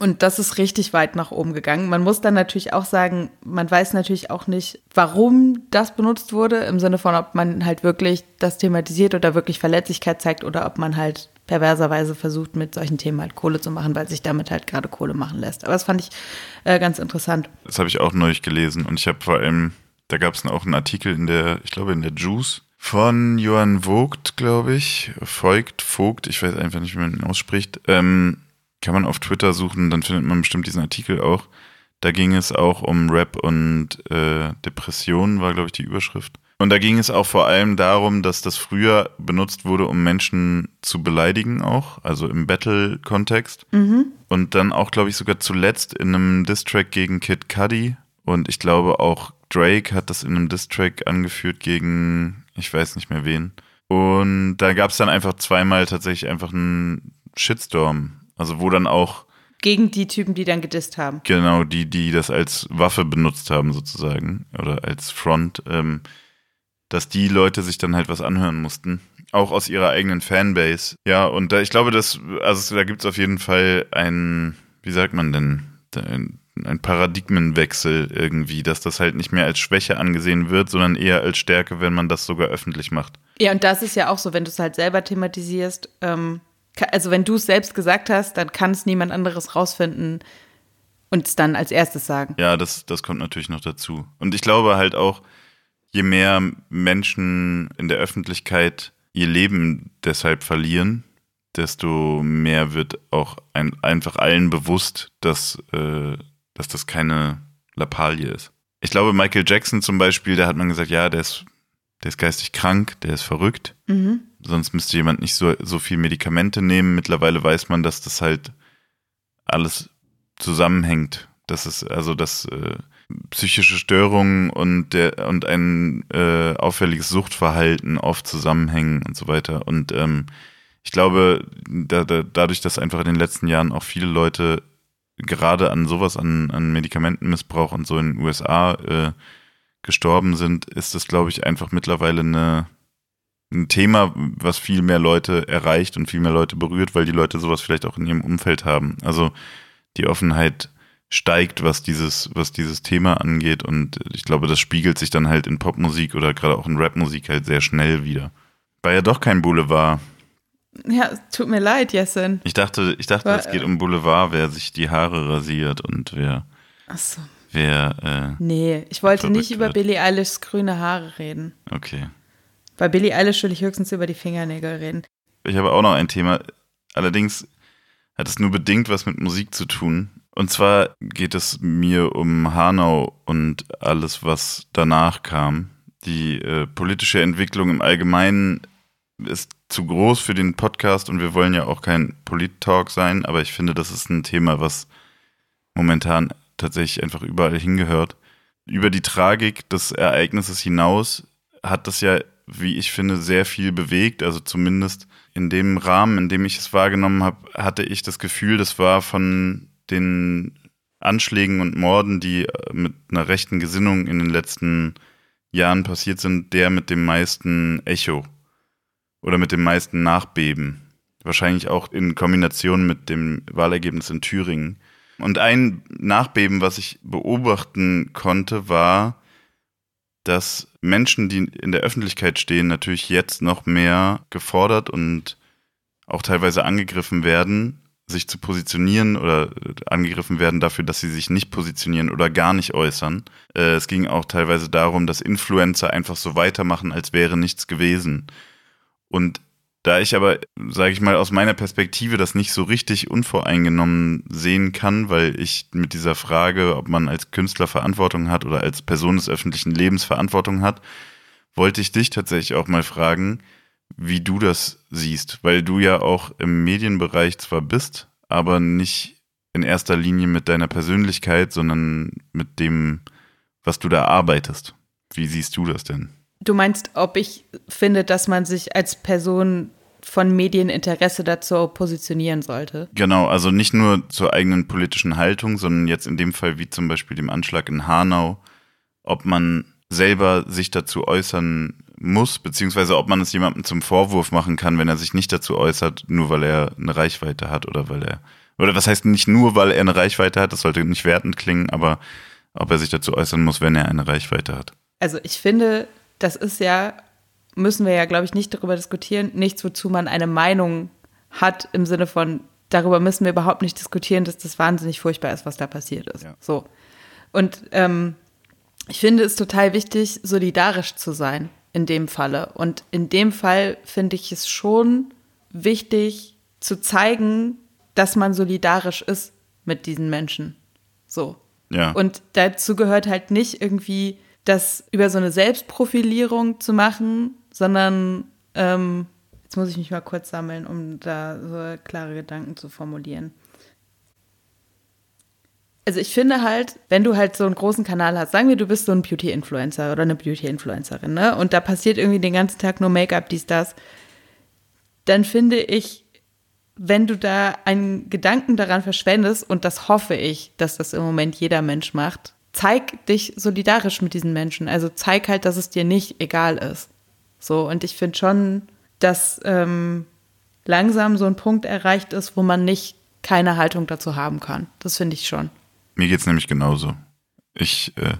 S1: Und das ist richtig weit nach oben gegangen. Man muss dann natürlich auch sagen, man weiß natürlich auch nicht, warum das benutzt wurde, im Sinne von, ob man halt wirklich das thematisiert oder wirklich Verletzlichkeit zeigt oder ob man halt perverserweise versucht, mit solchen Themen halt Kohle zu machen, weil sich damit halt gerade Kohle machen lässt. Aber das fand ich äh, ganz interessant.
S2: Das habe ich auch neulich gelesen und ich habe vor allem, da gab es auch einen Artikel in der, ich glaube in der Juice von Johann Vogt, glaube ich, Vogt, Vogt, ich weiß einfach nicht, wie man ihn ausspricht. Ähm, kann man auf Twitter suchen, dann findet man bestimmt diesen Artikel auch. Da ging es auch um Rap und äh, Depressionen, war, glaube ich, die Überschrift. Und da ging es auch vor allem darum, dass das früher benutzt wurde, um Menschen zu beleidigen auch, also im Battle-Kontext. Mhm. Und dann auch, glaube ich, sogar zuletzt in einem Distrack gegen Kid Cudi. Und ich glaube auch Drake hat das in einem Distrack angeführt gegen, ich weiß nicht mehr wen. Und da gab es dann einfach zweimal tatsächlich einfach einen Shitstorm. Also wo dann auch
S1: gegen die Typen, die dann gedisst haben.
S2: Genau, die, die das als Waffe benutzt haben, sozusagen, oder als Front. Ähm, dass die Leute sich dann halt was anhören mussten. Auch aus ihrer eigenen Fanbase. Ja, und da, ich glaube, dass, also da gibt es auf jeden Fall ein, wie sagt man denn, ein, ein Paradigmenwechsel irgendwie, dass das halt nicht mehr als Schwäche angesehen wird, sondern eher als Stärke, wenn man das sogar öffentlich macht.
S1: Ja, und das ist ja auch so, wenn du es halt selber thematisierst, ähm, also wenn du es selbst gesagt hast, dann kann es niemand anderes rausfinden und es dann als erstes sagen.
S2: Ja, das, das kommt natürlich noch dazu. Und ich glaube halt auch, je mehr Menschen in der Öffentlichkeit ihr Leben deshalb verlieren, desto mehr wird auch ein, einfach allen bewusst, dass, äh, dass das keine Lappalie ist. Ich glaube, Michael Jackson zum Beispiel, da hat man gesagt, ja, der ist, der ist geistig krank, der ist verrückt. Mhm. Sonst müsste jemand nicht so, so viel Medikamente nehmen. Mittlerweile weiß man, dass das halt alles zusammenhängt. Das ist also das äh, psychische Störungen und der und ein äh, auffälliges Suchtverhalten oft zusammenhängen und so weiter. Und ähm, ich glaube, da, da, dadurch, dass einfach in den letzten Jahren auch viele Leute gerade an sowas, an, an Medikamentenmissbrauch und so in den USA äh, gestorben sind, ist das, glaube ich, einfach mittlerweile eine, ein Thema, was viel mehr Leute erreicht und viel mehr Leute berührt, weil die Leute sowas vielleicht auch in ihrem Umfeld haben. Also die Offenheit steigt, was dieses, was dieses Thema angeht. Und ich glaube, das spiegelt sich dann halt in Popmusik oder gerade auch in Rapmusik halt sehr schnell wieder. War ja doch kein Boulevard.
S1: Ja, tut mir leid, Jessen.
S2: Ich dachte, ich dachte, War, es geht um Boulevard, wer sich die Haare rasiert und wer.
S1: Ach so.
S2: Wer.
S1: Äh, nee, ich wollte nicht über Billie Eilishs grüne Haare reden.
S2: Okay.
S1: Bei Billie Eilish will ich höchstens über die Fingernägel reden.
S2: Ich habe auch noch ein Thema. Allerdings hat es nur bedingt was mit Musik zu tun. Und zwar geht es mir um Hanau und alles, was danach kam. Die äh, politische Entwicklung im Allgemeinen ist zu groß für den Podcast und wir wollen ja auch kein Polit-Talk sein, aber ich finde, das ist ein Thema, was momentan tatsächlich einfach überall hingehört. Über die Tragik des Ereignisses hinaus hat das ja, wie ich finde, sehr viel bewegt. Also zumindest in dem Rahmen, in dem ich es wahrgenommen habe, hatte ich das Gefühl, das war von den Anschlägen und Morden, die äh, mit einer rechten Gesinnung in den letzten Jahren passiert sind, der mit dem meisten Echo oder mit dem meisten Nachbeben. Wahrscheinlich auch in Kombination mit dem Wahlergebnis in Thüringen. Und ein Nachbeben, was ich beobachten konnte, war, dass Menschen, die in der Öffentlichkeit stehen, natürlich jetzt noch mehr gefordert und auch teilweise angegriffen werden, sich zu positionieren oder angegriffen werden dafür, dass sie sich nicht positionieren oder gar nicht äußern. Äh, es ging auch teilweise darum, dass Influencer einfach so weitermachen, als wäre nichts gewesen. Und da ich aber, sage ich mal, aus meiner Perspektive das nicht so richtig unvoreingenommen sehen kann, weil ich mit dieser Frage, ob man als Künstler Verantwortung hat oder als Person des öffentlichen Lebens Verantwortung hat, wollte ich dich tatsächlich auch mal fragen, wie du das siehst, weil du ja auch im Medienbereich zwar bist, aber nicht in erster Linie mit deiner Persönlichkeit, sondern mit dem, was du da arbeitest. Wie siehst du das denn?
S1: Du meinst, ob ich finde, dass man sich als Person von Medieninteresse dazu positionieren sollte?
S2: Genau, also nicht nur zur eigenen politischen Haltung, sondern jetzt in dem Fall wie zum Beispiel dem Anschlag in Hanau, ob man selber sich dazu äußern muss, beziehungsweise ob man es jemandem zum Vorwurf machen kann, wenn er sich nicht dazu äußert, nur weil er eine Reichweite hat oder weil er Oder was heißt nicht nur, weil er eine Reichweite hat, das sollte nicht wertend klingen, aber ob er sich dazu äußern muss, wenn er eine Reichweite hat.
S1: Also ich finde, das ist ja, müssen wir ja, glaube ich, nicht darüber diskutieren, nichts, wozu man eine Meinung hat im Sinne von, darüber müssen wir überhaupt nicht diskutieren, dass das wahnsinnig furchtbar ist, was da passiert ist. Ja. So. Und ähm, ich finde es total wichtig, solidarisch zu sein in dem Falle. Und in dem Fall finde ich es schon wichtig zu zeigen, dass man solidarisch ist mit diesen Menschen. So.
S2: Ja.
S1: Und dazu gehört halt nicht irgendwie das über so eine Selbstprofilierung zu machen, sondern ähm, jetzt muss ich mich mal kurz sammeln, um da so klare Gedanken zu formulieren. Also ich finde halt, wenn du halt so einen großen Kanal hast, sagen wir, du bist so ein Beauty-Influencer oder eine Beauty-Influencerin, ne? Und da passiert irgendwie den ganzen Tag nur Make-up, dies, das, dann finde ich, wenn du da einen Gedanken daran verschwendest, und das hoffe ich, dass das im Moment jeder Mensch macht, zeig dich solidarisch mit diesen Menschen. Also zeig halt, dass es dir nicht egal ist. So, und ich finde schon, dass ähm, langsam so ein Punkt erreicht ist, wo man nicht keine Haltung dazu haben kann. Das finde ich schon.
S2: Mir geht es nämlich genauso. Ich äh,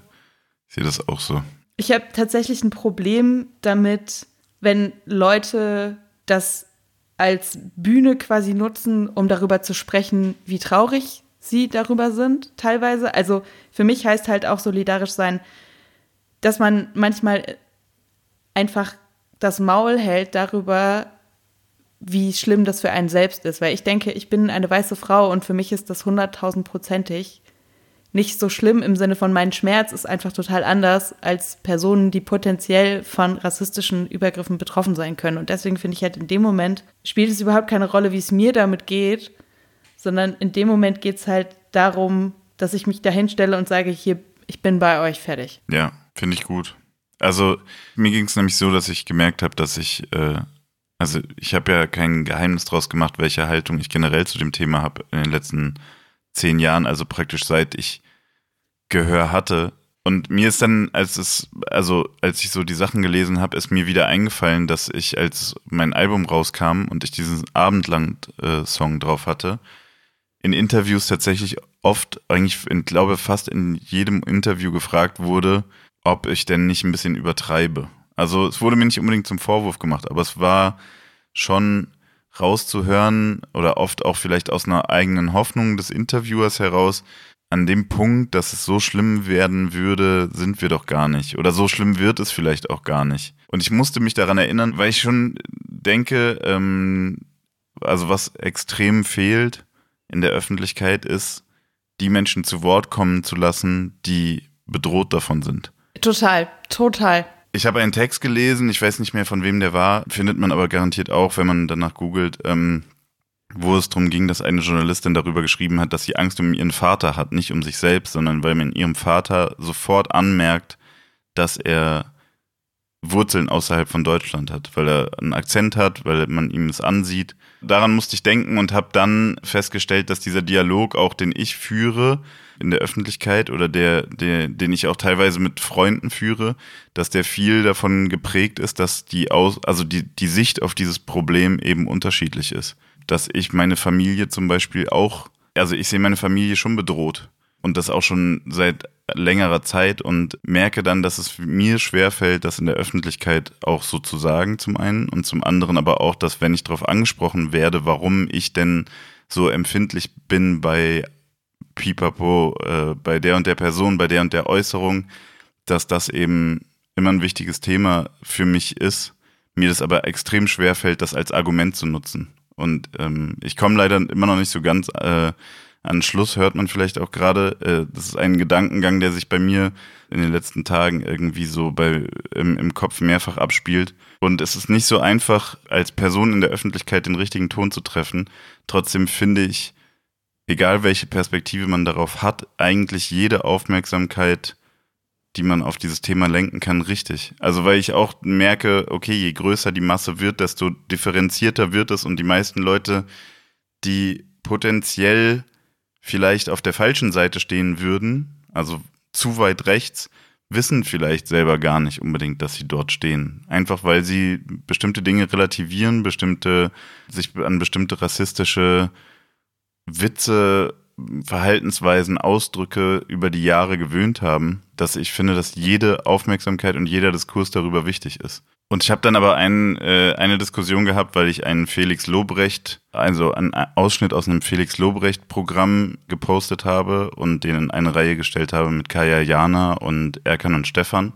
S2: sehe das auch so.
S1: Ich habe tatsächlich ein Problem damit, wenn Leute das als Bühne quasi nutzen, um darüber zu sprechen, wie traurig sie darüber sind, teilweise. Also für mich heißt halt auch solidarisch sein, dass man manchmal einfach das Maul hält darüber, wie schlimm das für einen selbst ist. Weil ich denke, ich bin eine weiße Frau und für mich ist das hunderttausendprozentig nicht so schlimm im Sinne von mein Schmerz ist einfach total anders als Personen, die potenziell von rassistischen Übergriffen betroffen sein können. Und deswegen finde ich halt in dem Moment spielt es überhaupt keine Rolle, wie es mir damit geht, sondern in dem Moment geht es halt darum, dass ich mich dahin stelle und sage, hier, ich bin bei euch fertig.
S2: Ja, finde ich gut. Also mir ging es nämlich so, dass ich gemerkt habe, dass ich, äh, also ich habe ja kein Geheimnis draus gemacht, welche Haltung ich generell zu dem Thema habe in den letzten zehn Jahren, also praktisch seit ich Gehör hatte. Und mir ist dann, als es, also als ich so die Sachen gelesen habe, ist mir wieder eingefallen, dass ich, als mein Album rauskam und ich diesen Abendland-Song äh, drauf hatte, in Interviews tatsächlich oft, eigentlich, ich glaube fast in jedem Interview gefragt wurde, ob ich denn nicht ein bisschen übertreibe. Also es wurde mir nicht unbedingt zum Vorwurf gemacht, aber es war schon rauszuhören oder oft auch vielleicht aus einer eigenen Hoffnung des Interviewers heraus, an dem Punkt, dass es so schlimm werden würde, sind wir doch gar nicht. Oder so schlimm wird es vielleicht auch gar nicht. Und ich musste mich daran erinnern, weil ich schon denke, ähm, also was extrem fehlt in der Öffentlichkeit ist, die Menschen zu Wort kommen zu lassen, die bedroht davon sind.
S1: Total, total.
S2: Ich habe einen Text gelesen, ich weiß nicht mehr von wem der war, findet man aber garantiert auch, wenn man danach googelt, ähm, wo es darum ging, dass eine Journalistin darüber geschrieben hat, dass sie Angst um ihren Vater hat, nicht um sich selbst, sondern weil man ihrem Vater sofort anmerkt, dass er Wurzeln außerhalb von Deutschland hat, weil er einen Akzent hat, weil man ihm es ansieht. Daran musste ich denken und habe dann festgestellt, dass dieser Dialog, auch den ich führe, in der Öffentlichkeit oder der, der, den ich auch teilweise mit Freunden führe, dass der viel davon geprägt ist, dass die aus, also die, die Sicht auf dieses Problem eben unterschiedlich ist. Dass ich meine Familie zum Beispiel auch, also ich sehe meine Familie schon bedroht und das auch schon seit längerer Zeit und merke dann, dass es mir schwerfällt, das in der Öffentlichkeit auch so zu sagen, zum einen und zum anderen aber auch, dass wenn ich darauf angesprochen werde, warum ich denn so empfindlich bin bei Pipapo äh, bei der und der Person, bei der und der Äußerung, dass das eben immer ein wichtiges Thema für mich ist. Mir das aber extrem schwer fällt, das als Argument zu nutzen. Und ähm, ich komme leider immer noch nicht so ganz äh, an Schluss, hört man vielleicht auch gerade. Äh, das ist ein Gedankengang, der sich bei mir in den letzten Tagen irgendwie so bei, im, im Kopf mehrfach abspielt. Und es ist nicht so einfach, als Person in der Öffentlichkeit den richtigen Ton zu treffen. Trotzdem finde ich, egal welche Perspektive man darauf hat, eigentlich jede Aufmerksamkeit, die man auf dieses Thema lenken kann, richtig. Also weil ich auch merke, okay, je größer die Masse wird, desto differenzierter wird es und die meisten Leute, die potenziell vielleicht auf der falschen Seite stehen würden, also zu weit rechts, wissen vielleicht selber gar nicht unbedingt, dass sie dort stehen. Einfach weil sie bestimmte Dinge relativieren, bestimmte, sich an bestimmte rassistische Witze, Verhaltensweisen, Ausdrücke über die Jahre gewöhnt haben, dass ich finde, dass jede Aufmerksamkeit und jeder Diskurs darüber wichtig ist. Und ich habe dann aber ein, äh, eine Diskussion gehabt, weil ich einen Felix Lobrecht, also einen Ausschnitt aus einem Felix Lobrecht-Programm gepostet habe und den in eine Reihe gestellt habe mit Kaya Jana und Erkan und Stefan.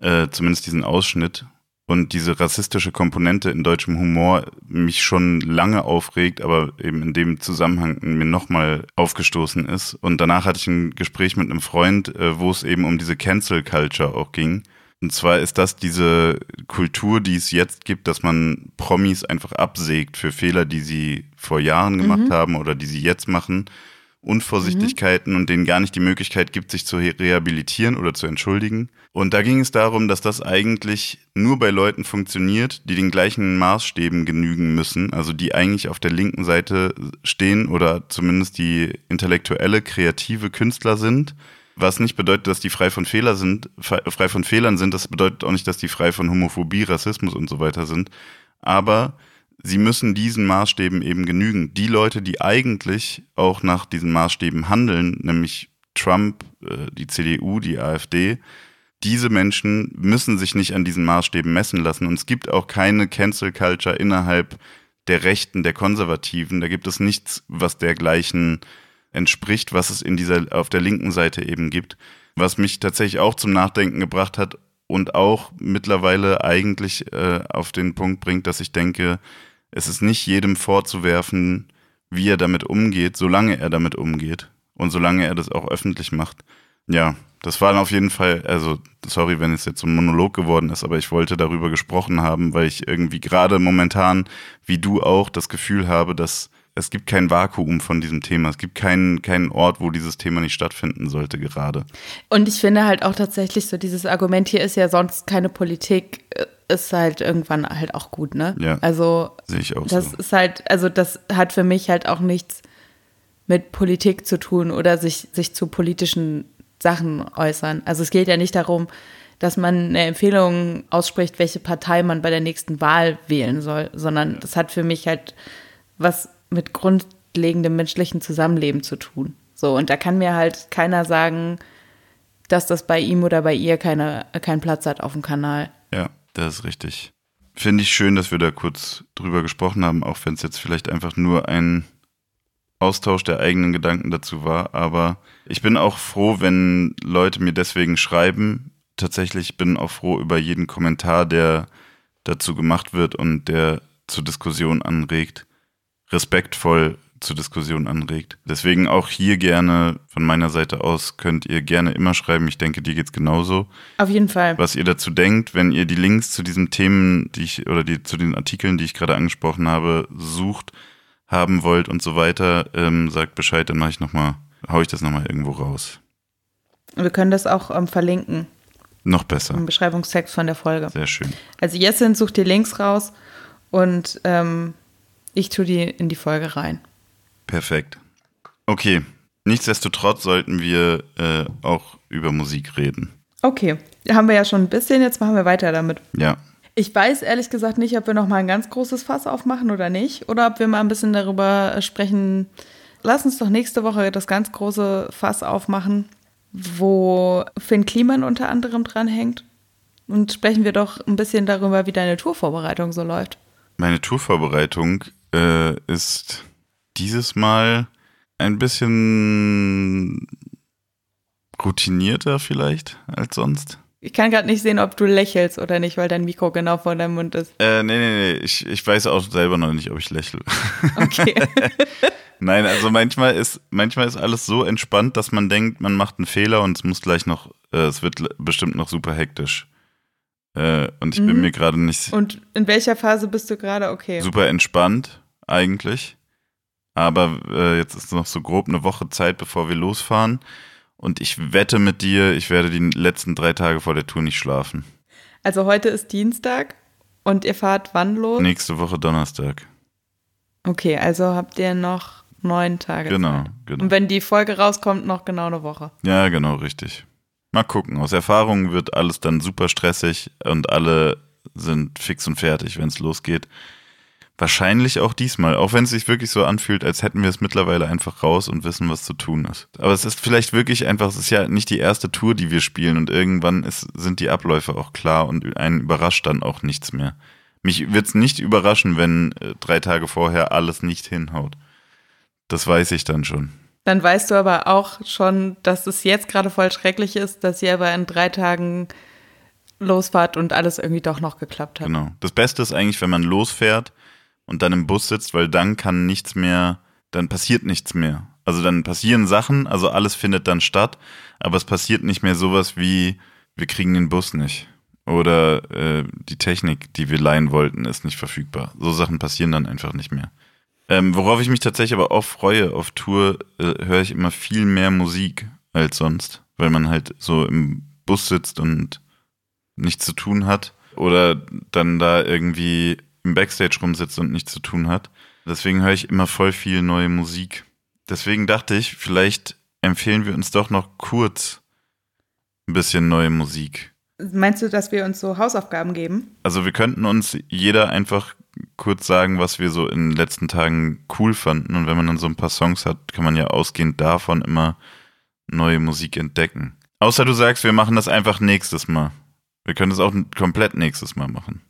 S2: Äh, zumindest diesen Ausschnitt und diese rassistische Komponente in deutschem Humor mich schon lange aufregt, aber eben in dem Zusammenhang mir nochmal aufgestoßen ist. Und danach hatte ich ein Gespräch mit einem Freund, äh, wo es eben um diese Cancel Culture auch ging. Und zwar ist das diese Kultur, die es jetzt gibt, dass man Promis einfach absägt für Fehler, die sie vor Jahren gemacht mhm. haben oder die sie jetzt machen Unvorsichtigkeiten mhm. und denen gar nicht die Möglichkeit gibt, sich zu rehabilitieren oder zu entschuldigen. Und da ging es darum, dass das eigentlich nur bei Leuten funktioniert, die den gleichen Maßstäben genügen müssen, also die eigentlich auf der linken Seite stehen oder zumindest die intellektuelle, kreative Künstler sind. Was nicht bedeutet, dass die frei von Fehler sind, frei von Fehlern sind. Das bedeutet auch nicht, dass die frei von Homophobie, Rassismus und so weiter sind. Aber sie müssen diesen Maßstäben eben genügen. Die Leute, die eigentlich auch nach diesen Maßstäben handeln, nämlich Trump, äh, die CDU, die AfD, diese Menschen müssen sich nicht an diesen Maßstäben messen lassen. Und es gibt auch keine Cancel Culture innerhalb der Rechten, der Konservativen. Da gibt es nichts, was dergleichen entspricht, was es in dieser, auf der linken Seite eben gibt. Was mich tatsächlich auch zum Nachdenken gebracht hat und auch mittlerweile eigentlich äh, auf den Punkt bringt, dass ich denke, es ist nicht jedem vorzuwerfen, wie er damit umgeht, solange er damit umgeht und solange er das auch öffentlich macht. Ja, das war auf jeden Fall, also sorry, wenn es jetzt so ein Monolog geworden ist, aber ich wollte darüber gesprochen haben, weil ich irgendwie gerade momentan, wie du auch, das Gefühl habe, dass es gibt kein Vakuum von diesem Thema. Es gibt keinen, keinen Ort, wo dieses Thema nicht stattfinden sollte gerade.
S1: Und ich finde halt auch tatsächlich so, dieses Argument hier ist ja sonst keine Politik, äh, ist halt irgendwann halt auch gut, ne?
S2: Ja.
S1: Also
S2: sehe ich auch
S1: das
S2: so.
S1: ist halt, also das hat für mich halt auch nichts mit Politik zu tun oder sich, sich zu politischen Sachen äußern. Also es geht ja nicht darum, dass man eine Empfehlung ausspricht, welche Partei man bei der nächsten Wahl wählen soll, sondern das hat für mich halt was mit grundlegendem menschlichen Zusammenleben zu tun. So, und da kann mir halt keiner sagen, dass das bei ihm oder bei ihr keine, keinen Platz hat auf dem Kanal.
S2: Ja, das ist richtig. Finde ich schön, dass wir da kurz drüber gesprochen haben, auch wenn es jetzt vielleicht einfach nur ein Austausch der eigenen Gedanken dazu war. Aber ich bin auch froh, wenn Leute mir deswegen schreiben. Tatsächlich bin auch froh über jeden Kommentar, der dazu gemacht wird und der zur Diskussion anregt respektvoll zur Diskussion anregt. Deswegen auch hier gerne von meiner Seite aus könnt ihr gerne immer schreiben. Ich denke, dir geht's genauso.
S1: Auf jeden Fall.
S2: Was ihr dazu denkt, wenn ihr die Links zu diesen Themen, die ich oder die zu den Artikeln, die ich gerade angesprochen habe, sucht, haben wollt und so weiter, ähm, sagt Bescheid, dann mache ich noch mal, hau ich das nochmal irgendwo raus.
S1: Wir können das auch ähm, verlinken.
S2: Noch besser.
S1: Im Beschreibungstext von der Folge.
S2: Sehr schön.
S1: Also Jessin sucht die Links raus und ähm, ich tue die in die Folge rein.
S2: Perfekt. Okay. Nichtsdestotrotz sollten wir äh, auch über Musik reden.
S1: Okay. Haben wir ja schon ein bisschen, jetzt machen wir weiter damit.
S2: Ja.
S1: Ich weiß ehrlich gesagt nicht, ob wir noch mal ein ganz großes Fass aufmachen oder nicht. Oder ob wir mal ein bisschen darüber sprechen. Lass uns doch nächste Woche das ganz große Fass aufmachen, wo Finn Kliman unter anderem dranhängt. Und sprechen wir doch ein bisschen darüber, wie deine Tourvorbereitung so läuft.
S2: Meine Tourvorbereitung äh, ist dieses Mal ein bisschen routinierter vielleicht als sonst.
S1: Ich kann gerade nicht sehen, ob du lächelst oder nicht, weil dein Mikro genau vor deinem Mund ist.
S2: Äh, nee, nee, nee. Ich, ich weiß auch selber noch nicht, ob ich lächle. Okay. Nein, also manchmal ist, manchmal ist alles so entspannt, dass man denkt, man macht einen Fehler und es muss gleich noch, äh, es wird bestimmt noch super hektisch. Äh, und ich mhm. bin mir gerade nicht.
S1: Und in welcher Phase bist du gerade? Okay.
S2: Super entspannt, eigentlich. Aber äh, jetzt ist noch so grob eine Woche Zeit, bevor wir losfahren. Und ich wette mit dir, ich werde die letzten drei Tage vor der Tour nicht schlafen.
S1: Also heute ist Dienstag und ihr fahrt wann los?
S2: Nächste Woche Donnerstag.
S1: Okay, also habt ihr noch neun Tage.
S2: Genau,
S1: Zeit.
S2: genau.
S1: Und wenn die Folge rauskommt, noch genau eine Woche.
S2: Ja, genau, richtig. Mal gucken. Aus Erfahrung wird alles dann super stressig und alle sind fix und fertig, wenn es losgeht. Wahrscheinlich auch diesmal, auch wenn es sich wirklich so anfühlt, als hätten wir es mittlerweile einfach raus und wissen, was zu tun ist. Aber es ist vielleicht wirklich einfach, es ist ja nicht die erste Tour, die wir spielen und irgendwann ist, sind die Abläufe auch klar und einen überrascht dann auch nichts mehr. Mich wird es nicht überraschen, wenn äh, drei Tage vorher alles nicht hinhaut. Das weiß ich dann schon.
S1: Dann weißt du aber auch schon, dass es jetzt gerade voll schrecklich ist, dass ihr aber in drei Tagen losfahrt und alles irgendwie doch noch geklappt hat.
S2: Genau. Das Beste ist eigentlich, wenn man losfährt und dann im Bus sitzt, weil dann kann nichts mehr, dann passiert nichts mehr. Also dann passieren Sachen, also alles findet dann statt, aber es passiert nicht mehr sowas wie, wir kriegen den Bus nicht. Oder äh, die Technik, die wir leihen wollten, ist nicht verfügbar. So Sachen passieren dann einfach nicht mehr. Ähm, worauf ich mich tatsächlich aber auch freue, auf Tour äh, höre ich immer viel mehr Musik als sonst, weil man halt so im Bus sitzt und nichts zu tun hat oder dann da irgendwie im Backstage rumsitzt und nichts zu tun hat. Deswegen höre ich immer voll viel neue Musik. Deswegen dachte ich, vielleicht empfehlen wir uns doch noch kurz ein bisschen neue Musik.
S1: Meinst du, dass wir uns so Hausaufgaben geben?
S2: Also wir könnten uns jeder einfach kurz sagen, was wir so in den letzten Tagen cool fanden. Und wenn man dann so ein paar Songs hat, kann man ja ausgehend davon immer neue Musik entdecken. Außer du sagst, wir machen das einfach nächstes Mal. Wir können das auch komplett nächstes Mal machen.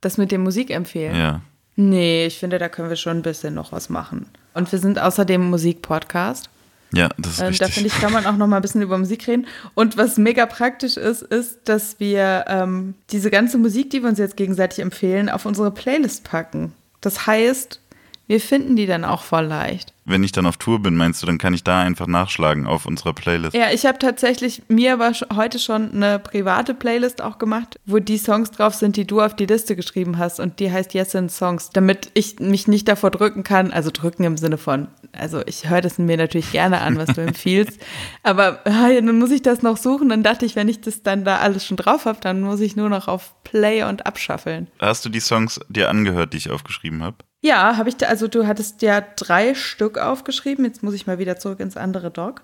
S1: Das mit dem Musik empfehlen?
S2: Ja.
S1: Nee, ich finde, da können wir schon ein bisschen noch was machen. Und wir sind außerdem Musik-Podcast.
S2: Ja, das ist
S1: ähm,
S2: richtig.
S1: Da finde ich, kann man auch noch mal ein bisschen über Musik reden. Und was mega praktisch ist, ist, dass wir ähm, diese ganze Musik, die wir uns jetzt gegenseitig empfehlen, auf unsere Playlist packen. Das heißt, wir finden die dann auch voll leicht.
S2: Wenn ich dann auf Tour bin, meinst du, dann kann ich da einfach nachschlagen auf unserer Playlist.
S1: Ja, ich habe tatsächlich mir aber heute schon eine private Playlist auch gemacht, wo die Songs drauf sind, die du auf die Liste geschrieben hast. Und die heißt Yes in Songs, damit ich mich nicht davor drücken kann. Also drücken im Sinne von, also ich höre das mir natürlich gerne an, was du empfiehlst. Aber ja, dann muss ich das noch suchen. Dann dachte ich, wenn ich das dann da alles schon drauf habe, dann muss ich nur noch auf Play und abschaffeln.
S2: Hast du die Songs dir angehört, die ich aufgeschrieben habe?
S1: Ja, habe ich da, also du hattest ja drei Stück aufgeschrieben. Jetzt muss ich mal wieder zurück ins andere Doc.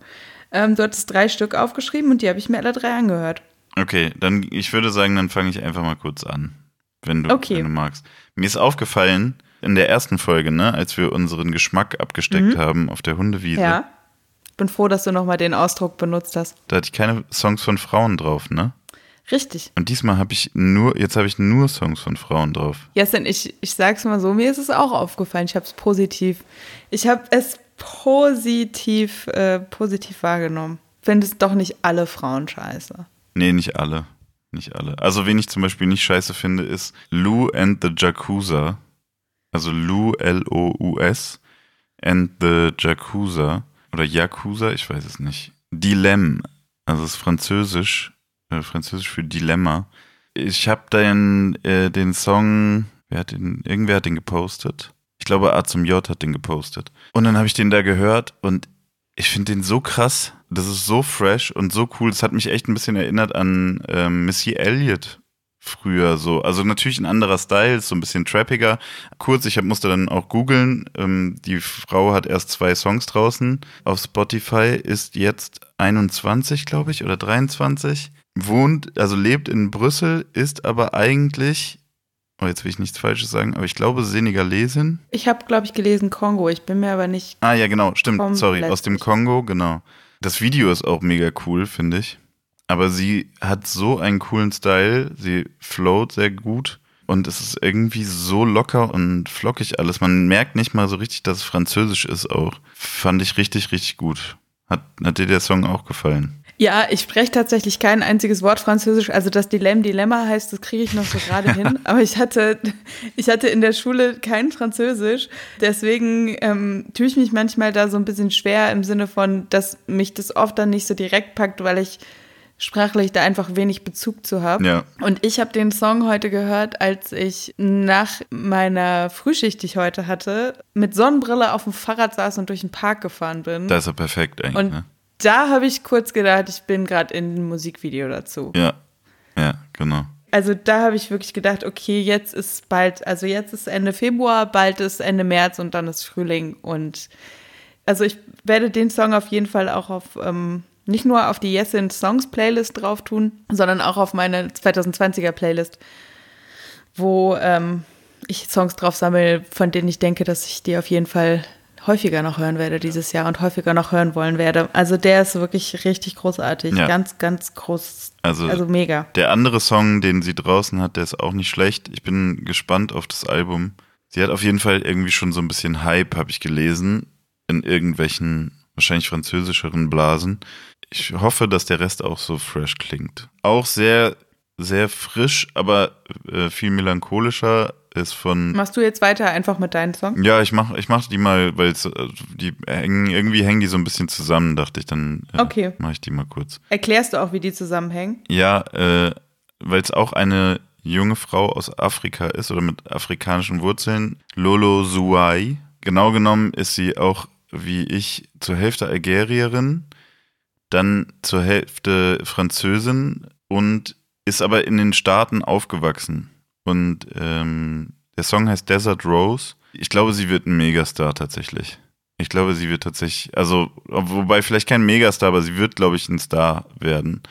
S1: Ähm, du hattest drei Stück aufgeschrieben und die habe ich mir alle drei angehört.
S2: Okay, dann ich würde sagen, dann fange ich einfach mal kurz an, wenn du,
S1: okay.
S2: wenn du magst. Mir ist aufgefallen in der ersten Folge, ne, als wir unseren Geschmack abgesteckt mhm. haben auf der Hundewiese.
S1: Ja. Ich bin froh, dass du nochmal den Ausdruck benutzt hast.
S2: Da hatte ich keine Songs von Frauen drauf, ne?
S1: Richtig.
S2: Und diesmal habe ich nur, jetzt habe ich nur Songs von Frauen drauf.
S1: Jasen, ich, ich sag's mal so, mir ist es auch aufgefallen. Ich habe es positiv. Ich habe es positiv, äh, positiv wahrgenommen. Finde es doch nicht alle Frauen scheiße.
S2: Nee, nicht alle. Nicht alle. Also, wen ich zum Beispiel nicht scheiße finde, ist Lou and the Jacuza. Also Lou, L-O-U-S and the Jacuza. Oder Yakuza, ich weiß es nicht. Dilemme. Also, es ist französisch äh, Französisch für Dilemma. Ich habe dann äh, den Song, wer hat den, irgendwer hat den gepostet. Ich glaube, A zum J hat den gepostet. Und dann habe ich den da gehört und ich finde den so krass. Das ist so fresh und so cool. Das hat mich echt ein bisschen erinnert an ähm, Missy Elliott früher so. Also natürlich ein anderer Style, so ein bisschen trappiger. Kurz, ich hab, musste dann auch googeln. Ähm, die Frau hat erst zwei Songs draußen auf Spotify, ist jetzt 21, glaube ich, oder 23 wohnt, also lebt in Brüssel, ist aber eigentlich, oh, jetzt will ich nichts Falsches sagen, aber ich glaube Senegalesin.
S1: Ich habe, glaube ich, gelesen Kongo, ich bin mir aber nicht.
S2: Ah, ja, genau, stimmt, sorry, aus dem Kongo, genau. Das Video ist auch mega cool, finde ich. Aber sie hat so einen coolen Style, sie float sehr gut und es ist irgendwie so locker und flockig alles. Man merkt nicht mal so richtig, dass es französisch ist auch. Fand ich richtig, richtig gut. Hat, hat dir der Song auch gefallen?
S1: Ja, ich spreche tatsächlich kein einziges Wort Französisch. Also das Dilemma Dilemma heißt, das kriege ich noch so gerade hin. Aber ich hatte, ich hatte in der Schule kein Französisch. Deswegen ähm, tue ich mich manchmal da so ein bisschen schwer im Sinne von, dass mich das oft dann nicht so direkt packt, weil ich sprachlich da einfach wenig Bezug zu habe.
S2: Ja.
S1: Und ich habe den Song heute gehört, als ich nach meiner Frühschicht, die ich heute hatte, mit Sonnenbrille auf dem Fahrrad saß und durch den Park gefahren bin.
S2: Das ist ja perfekt eigentlich.
S1: Und
S2: ne?
S1: Da habe ich kurz gedacht, ich bin gerade in einem Musikvideo dazu.
S2: Ja, ja, genau.
S1: Also da habe ich wirklich gedacht, okay, jetzt ist bald, also jetzt ist Ende Februar, bald ist Ende März und dann ist Frühling. Und also ich werde den Song auf jeden Fall auch auf, ähm, nicht nur auf die Yes in Songs Playlist drauf tun, sondern auch auf meine 2020er Playlist, wo ähm, ich Songs drauf sammle, von denen ich denke, dass ich die auf jeden Fall häufiger noch hören werde dieses Jahr und häufiger noch hören wollen werde. Also der ist wirklich richtig großartig.
S2: Ja.
S1: Ganz, ganz groß.
S2: Also,
S1: Also mega.
S2: der andere Song, den sie draußen hat, der ist auch nicht schlecht. Ich bin gespannt auf das Album. Sie hat auf jeden Fall irgendwie schon so ein bisschen Hype, habe ich gelesen, in irgendwelchen wahrscheinlich französischeren Blasen. Ich hoffe, dass der Rest auch so fresh klingt. Auch sehr, sehr frisch, aber äh, viel melancholischer ist von
S1: Machst du jetzt weiter einfach mit deinen Songs?
S2: Ja, ich mach, ich mach die mal, weil die hängen, irgendwie hängen die so ein bisschen zusammen, dachte ich, dann äh,
S1: Okay.
S2: mache ich die mal kurz.
S1: Erklärst du auch, wie die zusammenhängen?
S2: Ja, äh, weil es auch eine junge Frau aus Afrika ist oder mit afrikanischen Wurzeln, Lolo Suai. Genau genommen ist sie auch wie ich zur Hälfte Algerierin, dann zur Hälfte Französin und ist aber in den Staaten aufgewachsen. Und ähm, der Song heißt Desert Rose. Ich glaube, sie wird ein Megastar tatsächlich. Ich glaube, sie wird tatsächlich, also, wobei vielleicht kein Megastar, aber sie wird, glaube ich, ein Star werden.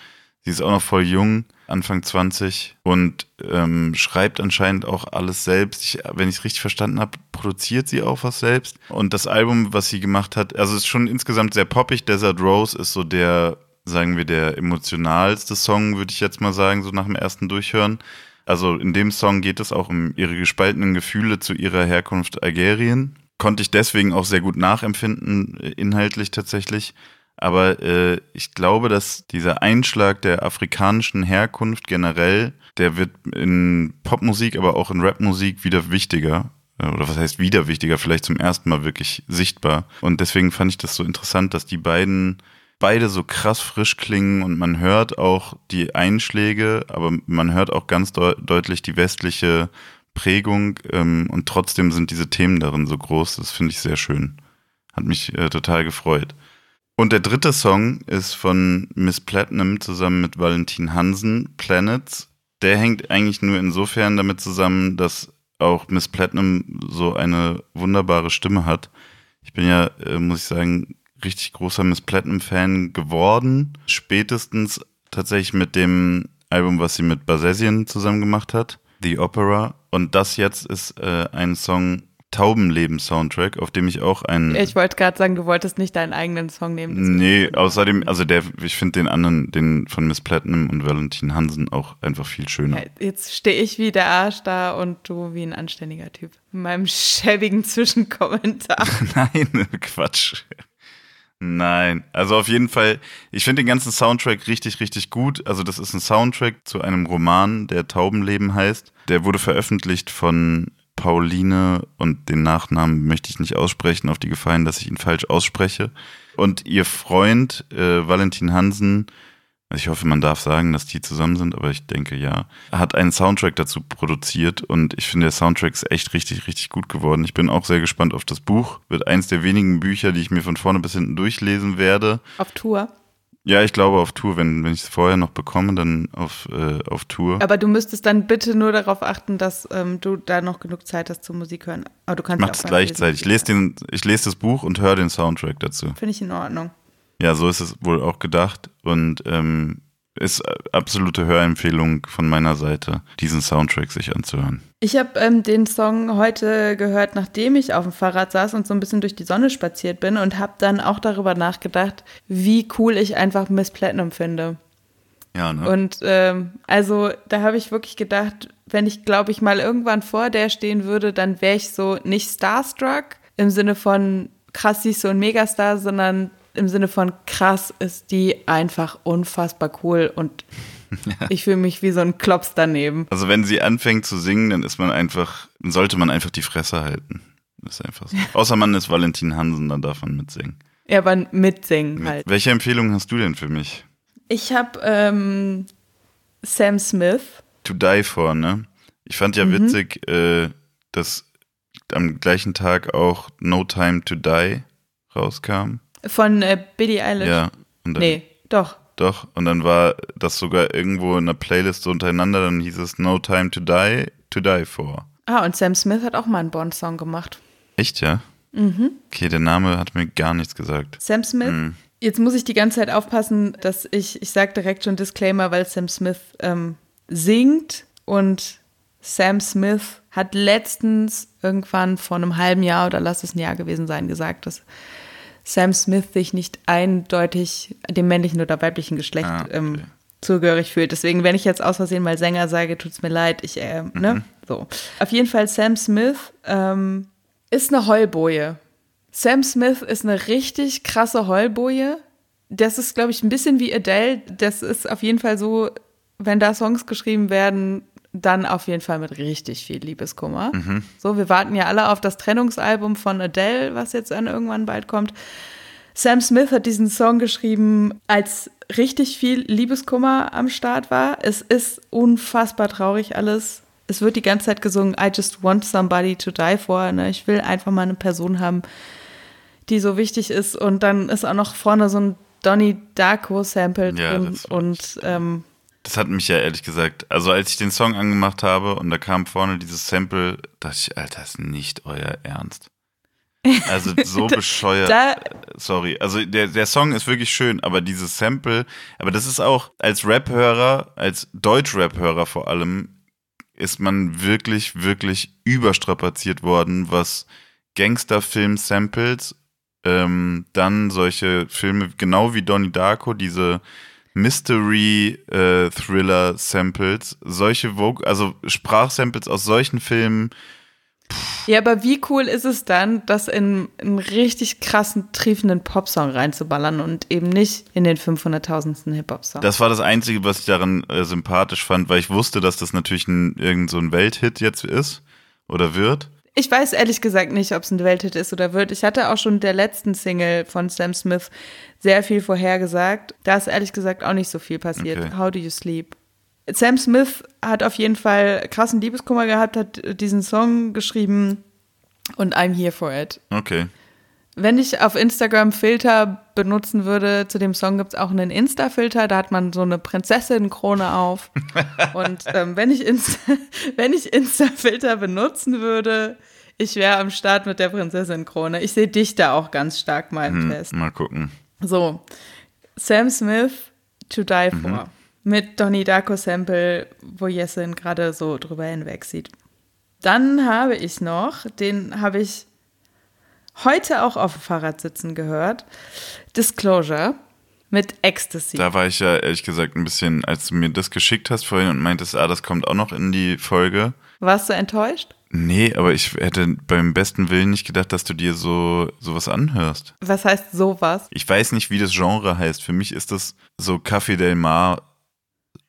S2: Sie ist auch noch voll jung, Anfang 20 und ähm, schreibt anscheinend auch alles selbst. Ich, wenn ich es richtig verstanden habe, produziert sie auch was selbst. Und das Album, was sie gemacht hat, also ist schon insgesamt sehr poppig. Desert Rose ist so der, sagen wir, der emotionalste Song, würde ich jetzt mal sagen, so nach dem ersten Durchhören. Also in dem Song geht es auch um ihre gespaltenen Gefühle zu ihrer Herkunft Algerien. Konnte ich deswegen auch sehr gut nachempfinden, äh, inhaltlich tatsächlich. Aber äh, ich glaube, dass dieser Einschlag der afrikanischen Herkunft generell, der wird in Popmusik, aber auch in Rapmusik wieder wichtiger. Äh, Oder was heißt wieder wichtiger? Vielleicht zum ersten Mal wirklich sichtbar. Und deswegen fand ich das so interessant, dass die beiden beide so krass frisch klingen und man hört auch die Einschläge, aber man hört auch ganz deu deutlich die westliche Prägung ähm, und trotzdem sind diese Themen darin so groß. Das finde ich sehr schön. Hat mich äh, total gefreut. Und der dritte Song ist von Miss Platinum zusammen mit Valentin Hansen, Planets. Der hängt eigentlich nur insofern damit zusammen, dass auch Miss Platinum so eine wunderbare Stimme hat. Ich bin ja, äh, muss ich sagen, richtig großer Miss Platinum-Fan geworden. Spätestens tatsächlich mit dem Album, was sie mit Basesian zusammen gemacht hat, The Opera. Und das jetzt ist äh, ein Song Taubenleben-Soundtrack, auf dem ich auch einen.
S1: Ich wollte gerade sagen, du wolltest nicht deinen eigenen Song nehmen.
S2: Nee, außerdem, also der, ich finde den anderen, den von Miss Platinum und Valentin Hansen auch einfach viel schöner.
S1: Jetzt stehe ich wie der Arsch da und du wie ein anständiger Typ. In meinem schäbigen Zwischenkommentar.
S2: Nein, Quatsch. Nein, also auf jeden Fall, ich finde den ganzen Soundtrack richtig, richtig gut. Also das ist ein Soundtrack zu einem Roman, der Taubenleben heißt. Der wurde veröffentlicht von Pauline und den Nachnamen möchte ich nicht aussprechen, auf die Gefallen, dass ich ihn falsch ausspreche. Und ihr Freund äh, Valentin Hansen, also ich hoffe, man darf sagen, dass die zusammen sind, aber ich denke ja, hat einen Soundtrack dazu produziert und ich finde, der Soundtrack ist echt richtig, richtig gut geworden. Ich bin auch sehr gespannt auf das Buch. Wird eins der wenigen Bücher, die ich mir von vorne bis hinten durchlesen werde.
S1: Auf Tour.
S2: Ja, ich glaube auf Tour. Wenn, wenn ich es vorher noch bekomme, dann auf, äh, auf Tour.
S1: Aber du müsstest dann bitte nur darauf achten, dass ähm, du da noch genug Zeit hast zum Musik hören. Aber du
S2: Ich
S1: kannst auch beim Lesen
S2: gleichzeitig. Ich lese, den, ich lese das Buch und höre den Soundtrack dazu.
S1: Finde ich in Ordnung.
S2: Ja, so ist es wohl auch gedacht. Und ähm, ist äh, absolute Hörempfehlung von meiner Seite, diesen Soundtrack sich anzuhören.
S1: Ich habe ähm, den Song heute gehört, nachdem ich auf dem Fahrrad saß und so ein bisschen durch die Sonne spaziert bin und habe dann auch darüber nachgedacht, wie cool ich einfach Miss Platinum finde.
S2: Ja, ne?
S1: Und ähm, also da habe ich wirklich gedacht, wenn ich, glaube ich, mal irgendwann vor der stehen würde, dann wäre ich so nicht starstruck im Sinne von krass, sie ist so ein Megastar, sondern im Sinne von krass ist die einfach unfassbar cool und ich fühle mich wie so ein Klops daneben.
S2: Also wenn sie anfängt zu singen, dann ist man einfach, dann sollte man einfach die Fresse halten. Das ist einfach so. Außer man ist Valentin Hansen, dann darf man mitsingen.
S1: Ja, aber mitsingen halt.
S2: Welche Empfehlung hast du denn für mich?
S1: Ich habe ähm, Sam Smith.
S2: To Die For, ne? Ich fand ja witzig, äh, dass am gleichen Tag auch No Time to Die rauskam.
S1: Von äh, Billie Eilish.
S2: Ja. Und dann,
S1: Nee, doch.
S2: Doch. Und dann war das sogar irgendwo in einer Playlist so untereinander, dann hieß es No Time to Die, To Die For.
S1: Ah, und Sam Smith hat auch mal einen Bond-Song gemacht.
S2: Echt, ja? Mhm. Okay, der Name hat mir gar nichts gesagt.
S1: Sam Smith.
S2: Mhm.
S1: Jetzt muss ich die ganze Zeit aufpassen, dass ich, ich sage direkt schon Disclaimer, weil Sam Smith ähm, singt und Sam Smith hat letztens irgendwann vor einem halben Jahr oder lass es ein Jahr gewesen sein, gesagt, dass Sam Smith sich nicht eindeutig dem männlichen oder weiblichen Geschlecht
S2: Ah, okay.
S1: ähm, zugehörig fühlt. Deswegen, wenn ich jetzt aus Versehen mal Sänger sage, tut's mir leid, ich, äh, ne? So. Auf jeden Fall, Sam Smith ähm, ist eine Heulboje. Sam Smith ist eine richtig krasse Heulboje. Das ist, glaube ich, ein bisschen wie Adele. Das ist auf jeden Fall so, wenn da Songs geschrieben werden, dann auf jeden Fall mit richtig viel Liebeskummer. So, wir warten ja alle auf das Trennungsalbum von Adele, was jetzt dann irgendwann bald kommt. Sam Smith hat diesen Song geschrieben, als richtig viel Liebeskummer am Start war. Es ist unfassbar traurig alles. Es wird die ganze Zeit gesungen, I just want somebody to die for. Ne? Ich will einfach mal eine Person haben, die so wichtig ist. Und dann ist auch noch vorne so ein Donnie Darko-Sample
S2: Ja,
S1: drin.
S2: war
S1: Und ähm,
S2: Das hat mich ja ehrlich gesagt, also als ich den Song angemacht habe und da kam vorne dieses Sample, dachte ich, Alter, ist nicht euer Ernst. Also so bescheuert.
S1: da,
S2: Sorry, also der, der Song ist wirklich schön, aber dieses Sample, aber das ist auch als Rap-Hörer, als Deutsch-Rap-Hörer vor allem, ist man wirklich, wirklich überstrapaziert worden, was Gangsterfilm-Samples, ähm, dann solche Filme, genau wie Donnie Darko, diese Mystery-Thriller-Samples, solche Vogue, also Sprachsamples aus solchen Filmen,
S1: ja, aber wie cool ist es dann, das in einen richtig krassen, triefenden Popsong reinzuballern und eben nicht in den 500.000. Hip-Hop-Song?
S2: Das war das Einzige, was ich daran äh, sympathisch fand, weil ich wusste, dass das natürlich ein, irgend so ein Welthit jetzt ist oder wird.
S1: Ich weiß ehrlich gesagt nicht, ob es ein Welthit ist oder wird. Ich hatte auch schon der letzten Single von Sam Smith sehr viel vorhergesagt. Da ist ehrlich gesagt auch nicht so viel passiert.
S2: Okay.
S1: How do you sleep? Sam Smith hat auf jeden Fall krassen Liebeskummer gehabt, hat diesen Song geschrieben und I'm here for it.
S2: Okay.
S1: Wenn ich auf Instagram Filter benutzen würde, zu dem Song gibt es auch einen Insta-Filter, da hat man so eine Prinzessin-Krone auf. Und ähm, wenn ich Insta, Insta-Filter benutzen würde, ich wäre am Start mit der Prinzessin-Krone. Ich sehe dich da auch ganz stark mal im
S2: Hm,
S1: Test.
S2: mal gucken.
S1: So, Sam Smith, To Die For. Mit Donnie Darko Sample, wo Jessin gerade so drüber hinweg sieht. Dann habe ich noch, den habe ich heute auch auf dem Fahrrad sitzen gehört, Disclosure mit Ecstasy.
S2: Da war ich ja ehrlich gesagt ein bisschen, als du mir das geschickt hast vorhin und meintest, ah, das kommt auch noch in die Folge.
S1: Warst du enttäuscht?
S2: Nee, aber ich hätte beim besten Willen nicht gedacht, dass du dir so sowas anhörst.
S1: Was heißt sowas?
S2: Ich weiß nicht, wie das Genre heißt. Für mich ist das so Café Del Mar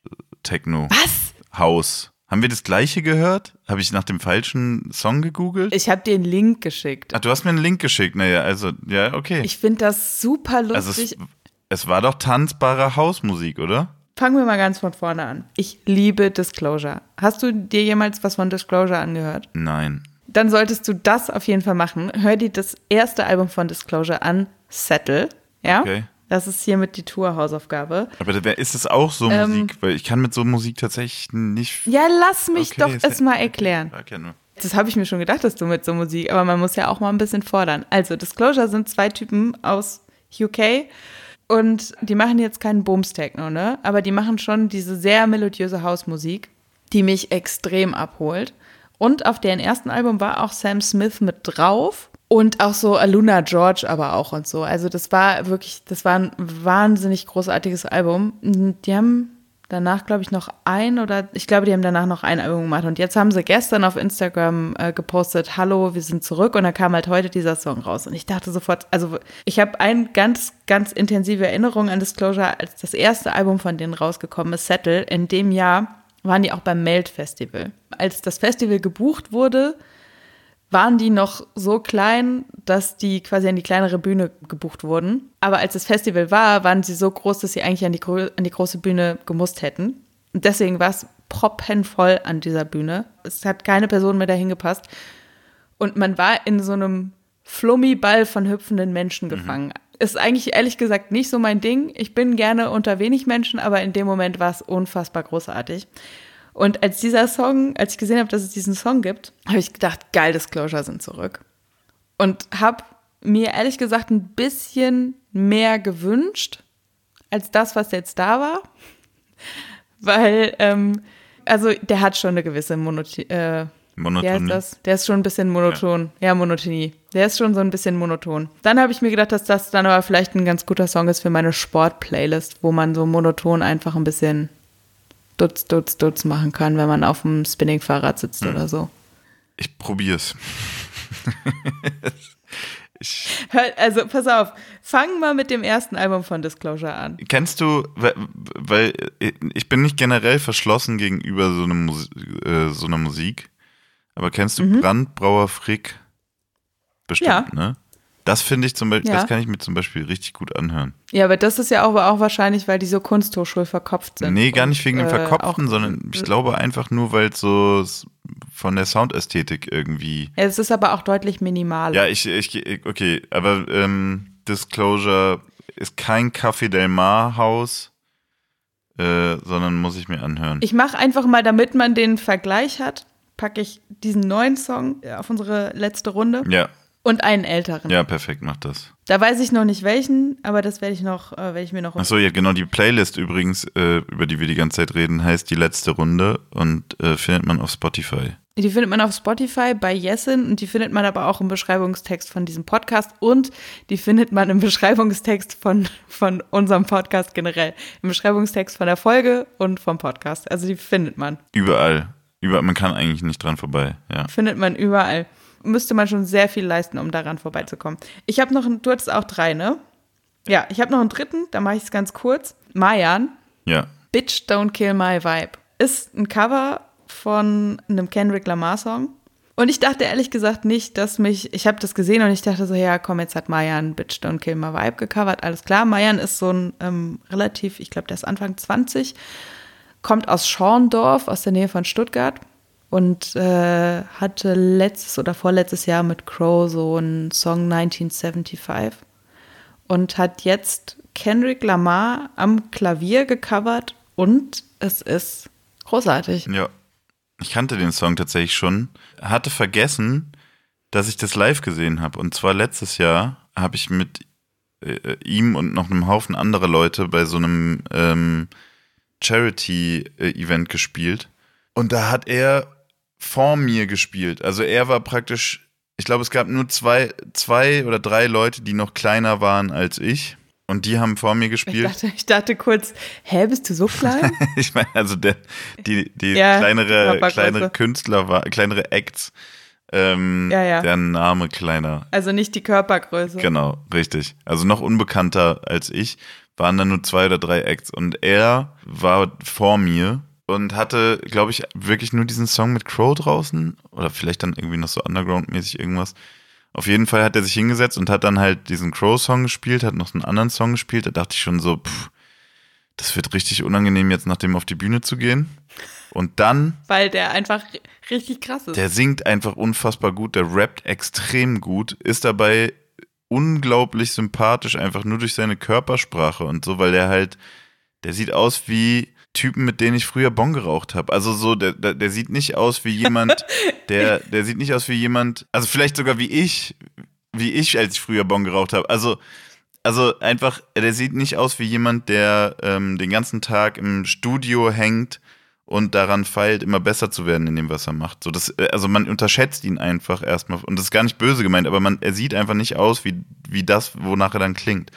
S2: äh, Techno.
S1: Was?
S2: Haus. Haben wir das gleiche gehört? Habe ich nach dem falschen Song gegoogelt?
S1: Ich habe dir einen Link geschickt.
S2: Ach, du hast mir einen Link geschickt. Naja, also, ja, okay.
S1: Ich finde das super
S2: also
S1: lustig.
S2: es, es war doch tanzbare Hausmusik, oder?
S1: Fangen wir mal ganz von vorne an. Ich liebe Disclosure. Hast du dir jemals was von Disclosure angehört?
S2: Nein.
S1: Dann solltest du das auf jeden Fall machen. Hör dir das erste Album von Disclosure an, Settle. Ja?
S2: Okay.
S1: Das ist hiermit die Tour-Hausaufgabe.
S2: Aber ist es auch so
S1: Ähm,
S2: Musik? Weil ich kann mit so Musik tatsächlich nicht.
S1: Ja, lass mich
S2: Okay,
S1: doch es
S2: ja-
S1: mal erklären.
S2: Kenne.
S1: Das habe ich mir schon gedacht, dass du mit so Musik, aber man muss ja auch mal ein bisschen fordern. Also, Disclosure sind zwei Typen aus UK und die machen jetzt keinen Booms-Techno, ne? Aber die machen schon diese sehr melodiöse Hausmusik, die mich extrem abholt. Und auf deren ersten Album war auch Sam Smith mit drauf und auch so Aluna George aber auch und so. Also das war wirklich, das war ein wahnsinnig großartiges Album. Die haben danach, glaube ich, noch ein oder ich glaube, die haben danach noch ein Album gemacht. Und jetzt haben sie gestern auf Instagram äh, gepostet, hallo, wir sind zurück. Und da kam halt heute dieser Song raus. Und ich dachte sofort, also ich habe eine ganz, ganz intensive Erinnerung an Disclosure, als das erste Album von denen rausgekommen ist, Settle. In dem Jahr waren die auch beim Melt Festival. Als das Festival gebucht wurde, waren die noch so klein, dass die quasi an die kleinere Bühne gebucht wurden. Aber als das Festival war, waren sie so groß, dass sie eigentlich an die, an die große Bühne gemusst hätten. Und deswegen war es proppenvoll an dieser Bühne. Es hat keine Person mehr dahin gepasst. Und man war in so einem Flummiball von hüpfenden Menschen gefangen. Ist eigentlich ehrlich gesagt nicht so mein Ding. Ich bin gerne unter wenig Menschen, aber in dem Moment war es unfassbar großartig. Und als dieser Song, als ich gesehen habe, dass es diesen Song gibt, habe ich gedacht, geil, Disclosure sind zurück. Und habe mir ehrlich gesagt ein bisschen mehr gewünscht als das, was jetzt da war. Weil ähm, also der hat schon eine gewisse Monotonie. Äh, Monotonie. Wie heißt das? Der ist schon ein bisschen monoton. Ja. ja, Monotonie. Der ist schon so ein bisschen monoton. Dann habe ich mir gedacht, dass das dann aber vielleicht ein ganz guter Song ist für meine Sport-Playlist, wo man so monoton einfach ein bisschen Dutz, Dutz, Dutz machen kann, wenn man auf dem Spinning-Fahrrad sitzt hm. oder so.
S2: Ich probier's.
S1: also, pass auf, fang mal mit dem ersten Album von Disclosure an.
S2: Kennst du, weil, ich bin nicht generell verschlossen gegenüber so, eine äh, so einer Musik, aber kennst du mhm. Brandbrauer Frick? Bestimmt, ja. ne? Das finde ich zum Beispiel, ja. das kann ich mir zum Beispiel richtig gut anhören.
S1: Ja, aber das ist ja auch, auch wahrscheinlich, weil die so Kunsthochschul verkopft sind.
S2: Nee, gar nicht wegen dem äh, Verkopfen, sondern ich glaube einfach nur, weil es so von der Soundästhetik irgendwie.
S1: Ja, es ist aber auch deutlich minimal.
S2: Ja, ich, ich, okay, aber ähm, Disclosure ist kein Café Del Mar Haus, äh, sondern muss ich mir anhören.
S1: Ich mache einfach mal, damit man den Vergleich hat, packe ich diesen neuen Song auf unsere letzte Runde.
S2: Ja.
S1: Und einen älteren.
S2: Ja, perfekt, mach das.
S1: Da weiß ich noch nicht welchen, aber das werde ich noch, äh, werde ich mir noch.
S2: Achso, ja, genau. Die Playlist übrigens, äh, über die wir die ganze Zeit reden, heißt Die letzte Runde und äh, findet man auf Spotify.
S1: Die findet man auf Spotify bei Yesin und die findet man aber auch im Beschreibungstext von diesem Podcast und die findet man im Beschreibungstext von, von unserem Podcast generell. Im Beschreibungstext von der Folge und vom Podcast. Also die findet man.
S2: Überall. Überall. Man kann eigentlich nicht dran vorbei, ja.
S1: Findet man überall müsste man schon sehr viel leisten, um daran vorbeizukommen. Ich habe noch, einen, du hattest auch drei, ne? Ja, ich habe noch einen dritten, da mache ich es ganz kurz. Mayan.
S2: Ja.
S1: Bitch Don't Kill My Vibe. Ist ein Cover von einem Kendrick Lamar Song. Und ich dachte ehrlich gesagt nicht, dass mich, ich habe das gesehen und ich dachte so, ja, komm, jetzt hat Mayan Bitch Don't Kill My Vibe gecovert, alles klar. Mayan ist so ein ähm, relativ, ich glaube, der ist Anfang 20, kommt aus Schorndorf, aus der Nähe von Stuttgart und äh, hatte letztes oder vorletztes Jahr mit Crow so einen Song 1975 und hat jetzt Kendrick Lamar am Klavier gecovert und es ist großartig.
S2: Ja, ich kannte den Song tatsächlich schon, hatte vergessen, dass ich das live gesehen habe und zwar letztes Jahr habe ich mit äh, ihm und noch einem Haufen anderer Leute bei so einem ähm, Charity-Event gespielt und da hat er vor mir gespielt. Also er war praktisch, ich glaube, es gab nur zwei, zwei oder drei Leute, die noch kleiner waren als ich. Und die haben vor mir gespielt.
S1: Ich dachte, ich dachte kurz, hä, bist du so klein?
S2: ich meine, also der, die, die ja, kleinere, kleinere Künstler, war, kleinere Acts, ähm, ja, ja. deren Name kleiner.
S1: Also nicht die Körpergröße.
S2: Genau, richtig. Also noch unbekannter als ich, waren da nur zwei oder drei Acts. Und er war vor mir und hatte, glaube ich, wirklich nur diesen Song mit Crow draußen oder vielleicht dann irgendwie noch so Underground-mäßig irgendwas. Auf jeden Fall hat er sich hingesetzt und hat dann halt diesen Crow-Song gespielt, hat noch einen anderen Song gespielt. Da dachte ich schon so, pff, das wird richtig unangenehm, jetzt nach dem auf die Bühne zu gehen. Und dann.
S1: Weil der einfach richtig krass ist.
S2: Der singt einfach unfassbar gut, der rappt extrem gut, ist dabei unglaublich sympathisch, einfach nur durch seine Körpersprache und so, weil der halt, der sieht aus wie Typen, mit denen ich früher Bon geraucht habe. Also so, der, der, der, sieht nicht aus wie jemand, der, der sieht nicht aus wie jemand, also vielleicht sogar wie ich, wie ich, als ich früher Bon geraucht habe. Also, also einfach, der sieht nicht aus wie jemand, der ähm, den ganzen Tag im Studio hängt und daran feilt, immer besser zu werden in dem, was er macht. So, das, äh, also man unterschätzt ihn einfach erstmal. Und das ist gar nicht böse gemeint, aber man, er sieht einfach nicht aus wie, wie das, wonach er dann klingt.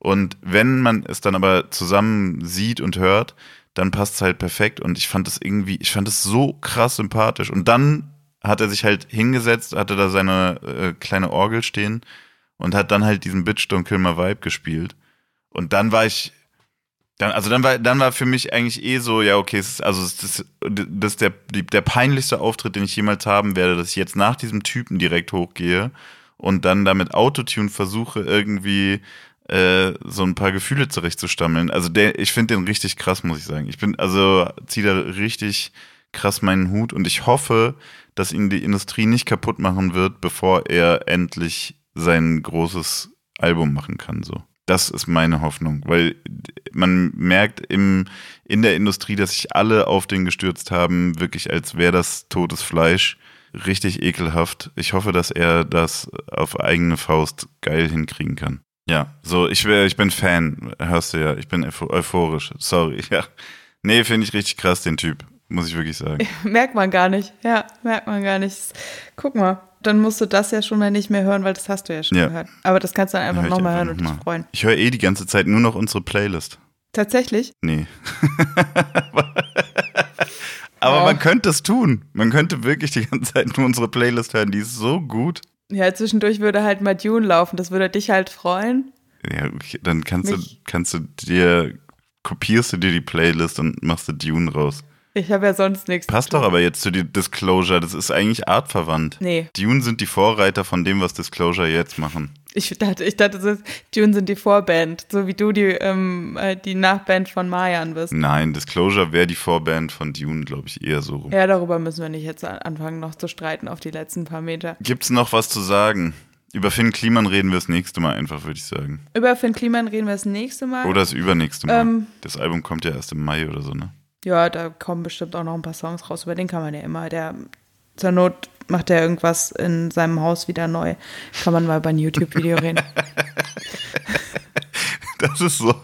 S2: Und wenn man es dann aber zusammen sieht und hört, dann passt es halt perfekt und ich fand das irgendwie, ich fand es so krass sympathisch. Und dann hat er sich halt hingesetzt, hatte da seine äh, kleine Orgel stehen und hat dann halt diesen Bitch Don't Kill My Vibe gespielt. Und dann war ich, dann, also dann war, dann war für mich eigentlich eh so, ja, okay, es ist, also es ist, das ist der, der peinlichste Auftritt, den ich jemals haben werde, dass ich jetzt nach diesem Typen direkt hochgehe und dann damit Autotune versuche, irgendwie äh, so ein paar Gefühle zurechtzustammeln. Also der, ich finde den richtig krass, muss ich sagen. Ich bin, also ziehe da richtig krass meinen Hut und ich hoffe, dass ihn die Industrie nicht kaputt machen wird, bevor er endlich sein großes Album machen kann. So. Das ist meine Hoffnung, weil man merkt im, in der Industrie, dass sich alle auf den gestürzt haben, wirklich als wäre das totes Fleisch. Richtig ekelhaft. Ich hoffe, dass er das auf eigene Faust geil hinkriegen kann. Ja, so, ich, ich bin Fan, hörst du ja, ich bin euphorisch, sorry, ja. Nee, finde ich richtig krass, den Typ. muss ich wirklich sagen.
S1: merkt man gar nicht. Ja, merkt man gar nicht. Guck mal, dann musst du das ja schon mal nicht mehr hören, weil das hast du ja schon
S2: Ja.
S1: gehört. Aber das kannst du dann einfach nochmal hören und dich freuen.
S2: Ich höre eh die ganze Zeit nur noch unsere Playlist.
S1: Tatsächlich?
S2: Nee. Aber
S1: Oh.
S2: man könnte es tun. Man könnte wirklich die ganze Zeit nur unsere Playlist hören. Die ist so gut.
S1: Ja, zwischendurch würde halt mal Dune laufen. Das würde dich halt freuen.
S2: Ja, okay, dann kannst du, kannst du dir, kopierst du dir die Playlist und machst du Dune raus.
S1: Ich habe ja sonst nichts.
S2: Passt doch aber jetzt zu die Disclosure. Das ist eigentlich artverwandt.
S1: Nee,
S2: Dune sind die Vorreiter von dem, was Disclosure jetzt machen.
S1: Ich dachte, ich dachte, das Dune sind die Vorband, so wie du die, ähm, äh, die Nachband von Mayan bist.
S2: Nein, Disclosure wäre die Vorband von Dune, glaube ich, eher so rum.
S1: Ja, darüber müssen wir nicht jetzt anfangen, noch zu streiten auf die letzten paar Meter.
S2: Gibt's noch was zu sagen? Über Finn Kliman reden wir das nächste Mal einfach, würde ich sagen.
S1: Über Finn Kliman reden wir das nächste Mal.
S2: Oder das übernächste Mal.
S1: Ähm.
S2: das Album kommt ja erst im Mai oder so, ne?
S1: Ja, da kommen bestimmt auch noch ein paar Songs raus. Über den kann man ja immer. Der zur Not macht er irgendwas in seinem Haus wieder neu. Kann man mal über ein YouTube-Video reden.
S2: Das ist so.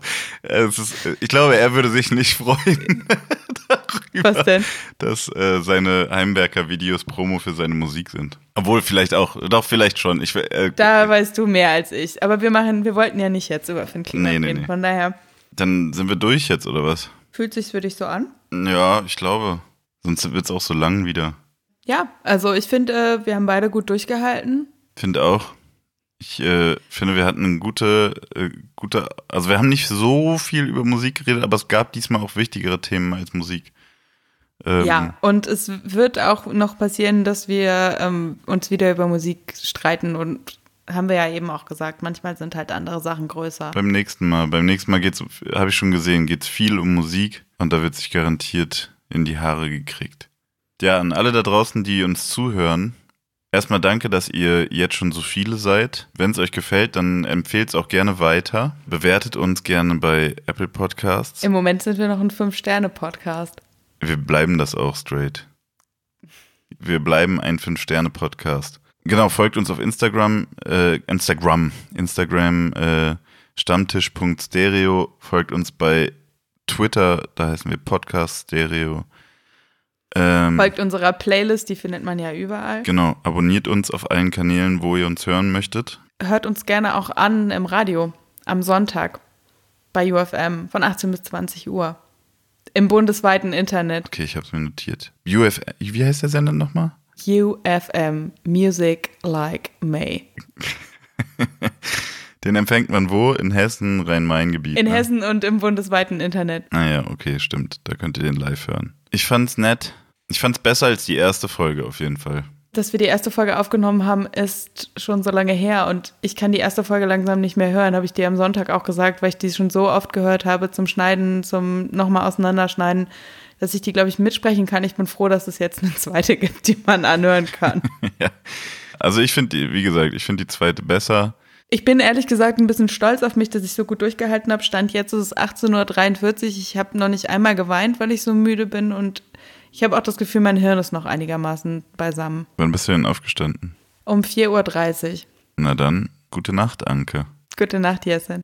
S2: Es ist, ich glaube, er würde sich nicht freuen darüber,
S1: Was denn?
S2: dass äh, seine Heimwerker-Videos Promo für seine Musik sind. Obwohl, vielleicht auch, doch, vielleicht schon. Ich, äh,
S1: Da weißt du mehr als ich. Aber wir machen, wir wollten ja nicht jetzt über Finn Kliman
S2: Nee, nee,
S1: reden.
S2: nee.
S1: Von daher
S2: dann sind wir durch jetzt, oder was?
S1: fühlt sich's für dich so an?
S2: Ja, ich glaube. Sonst wird's auch so lang wieder.
S1: Ja, also ich finde, äh, wir haben beide gut durchgehalten.
S2: Finde auch. Ich äh, finde, wir hatten eine gute, äh, gute, also wir haben nicht so viel über Musik geredet, aber es gab diesmal auch wichtigere Themen als Musik. Ähm,
S1: Ja, und es wird auch noch passieren, dass wir ähm, uns wieder über Musik streiten und haben wir ja eben auch gesagt, manchmal sind halt andere Sachen größer.
S2: Beim nächsten Mal. Beim nächsten Mal geht's, habe ich schon gesehen, geht's viel um Musik und da wird sich garantiert in die Haare gekriegt. Ja, an alle da draußen, die uns zuhören, erstmal danke, dass ihr jetzt schon so viele seid. Wenn es euch gefällt, dann empfehlt es auch gerne weiter. Bewertet uns gerne bei Apple Podcasts.
S1: Im Moment sind wir noch ein Fünf-Sterne-Podcast.
S2: Wir bleiben das auch straight. Wir bleiben ein Fünf-Sterne-Podcast. Genau, folgt uns auf Instagram, äh, Instagram, Instagram, äh, stammtisch.stereo, folgt uns bei Twitter, da heißen wir Podcast Stereo. Ähm,
S1: Folgt unserer Playlist, die findet man ja überall.
S2: genau, abonniert uns auf allen Kanälen, wo ihr uns hören möchtet.
S1: Hört uns gerne auch an im Radio am Sonntag bei UFM von 18 bis 20 Uhr. Im bundesweiten Internet.
S2: Okay, ich habe es mir notiert. UF, wie heißt der Sender nochmal?
S1: UFM Music Like May.
S2: Den empfängt man wo? In Hessen, Rhein-Main-Gebiet.
S1: In
S2: ne?
S1: Hessen und im bundesweiten Internet.
S2: Ah ja, okay, stimmt. Da könnt ihr den live hören. Ich fand's nett. Ich fand's besser als die erste Folge auf jeden Fall.
S1: Dass wir die erste Folge aufgenommen haben, ist schon so lange her und ich kann die erste Folge langsam nicht mehr hören, habe ich dir am Sonntag auch gesagt, weil ich die schon so oft gehört habe zum Schneiden, zum nochmal auseinanderschneiden, dass ich die, glaube ich, mitsprechen kann. Ich bin froh, dass es jetzt eine zweite gibt, die man anhören kann.
S2: ja. Also ich finde die, wie gesagt, ich finde die zweite besser.
S1: Ich bin ehrlich gesagt ein bisschen stolz auf mich, dass ich so gut durchgehalten habe. Stand jetzt ist es 18.43 Uhr. Ich habe noch nicht einmal geweint, weil ich so müde bin und ich habe auch das Gefühl, mein Hirn ist noch einigermaßen beisammen.
S2: Wann bist du denn aufgestanden?
S1: Um 4.30 Uhr.
S2: Na dann, gute Nacht, Anke.
S1: Gute Nacht, Jessen.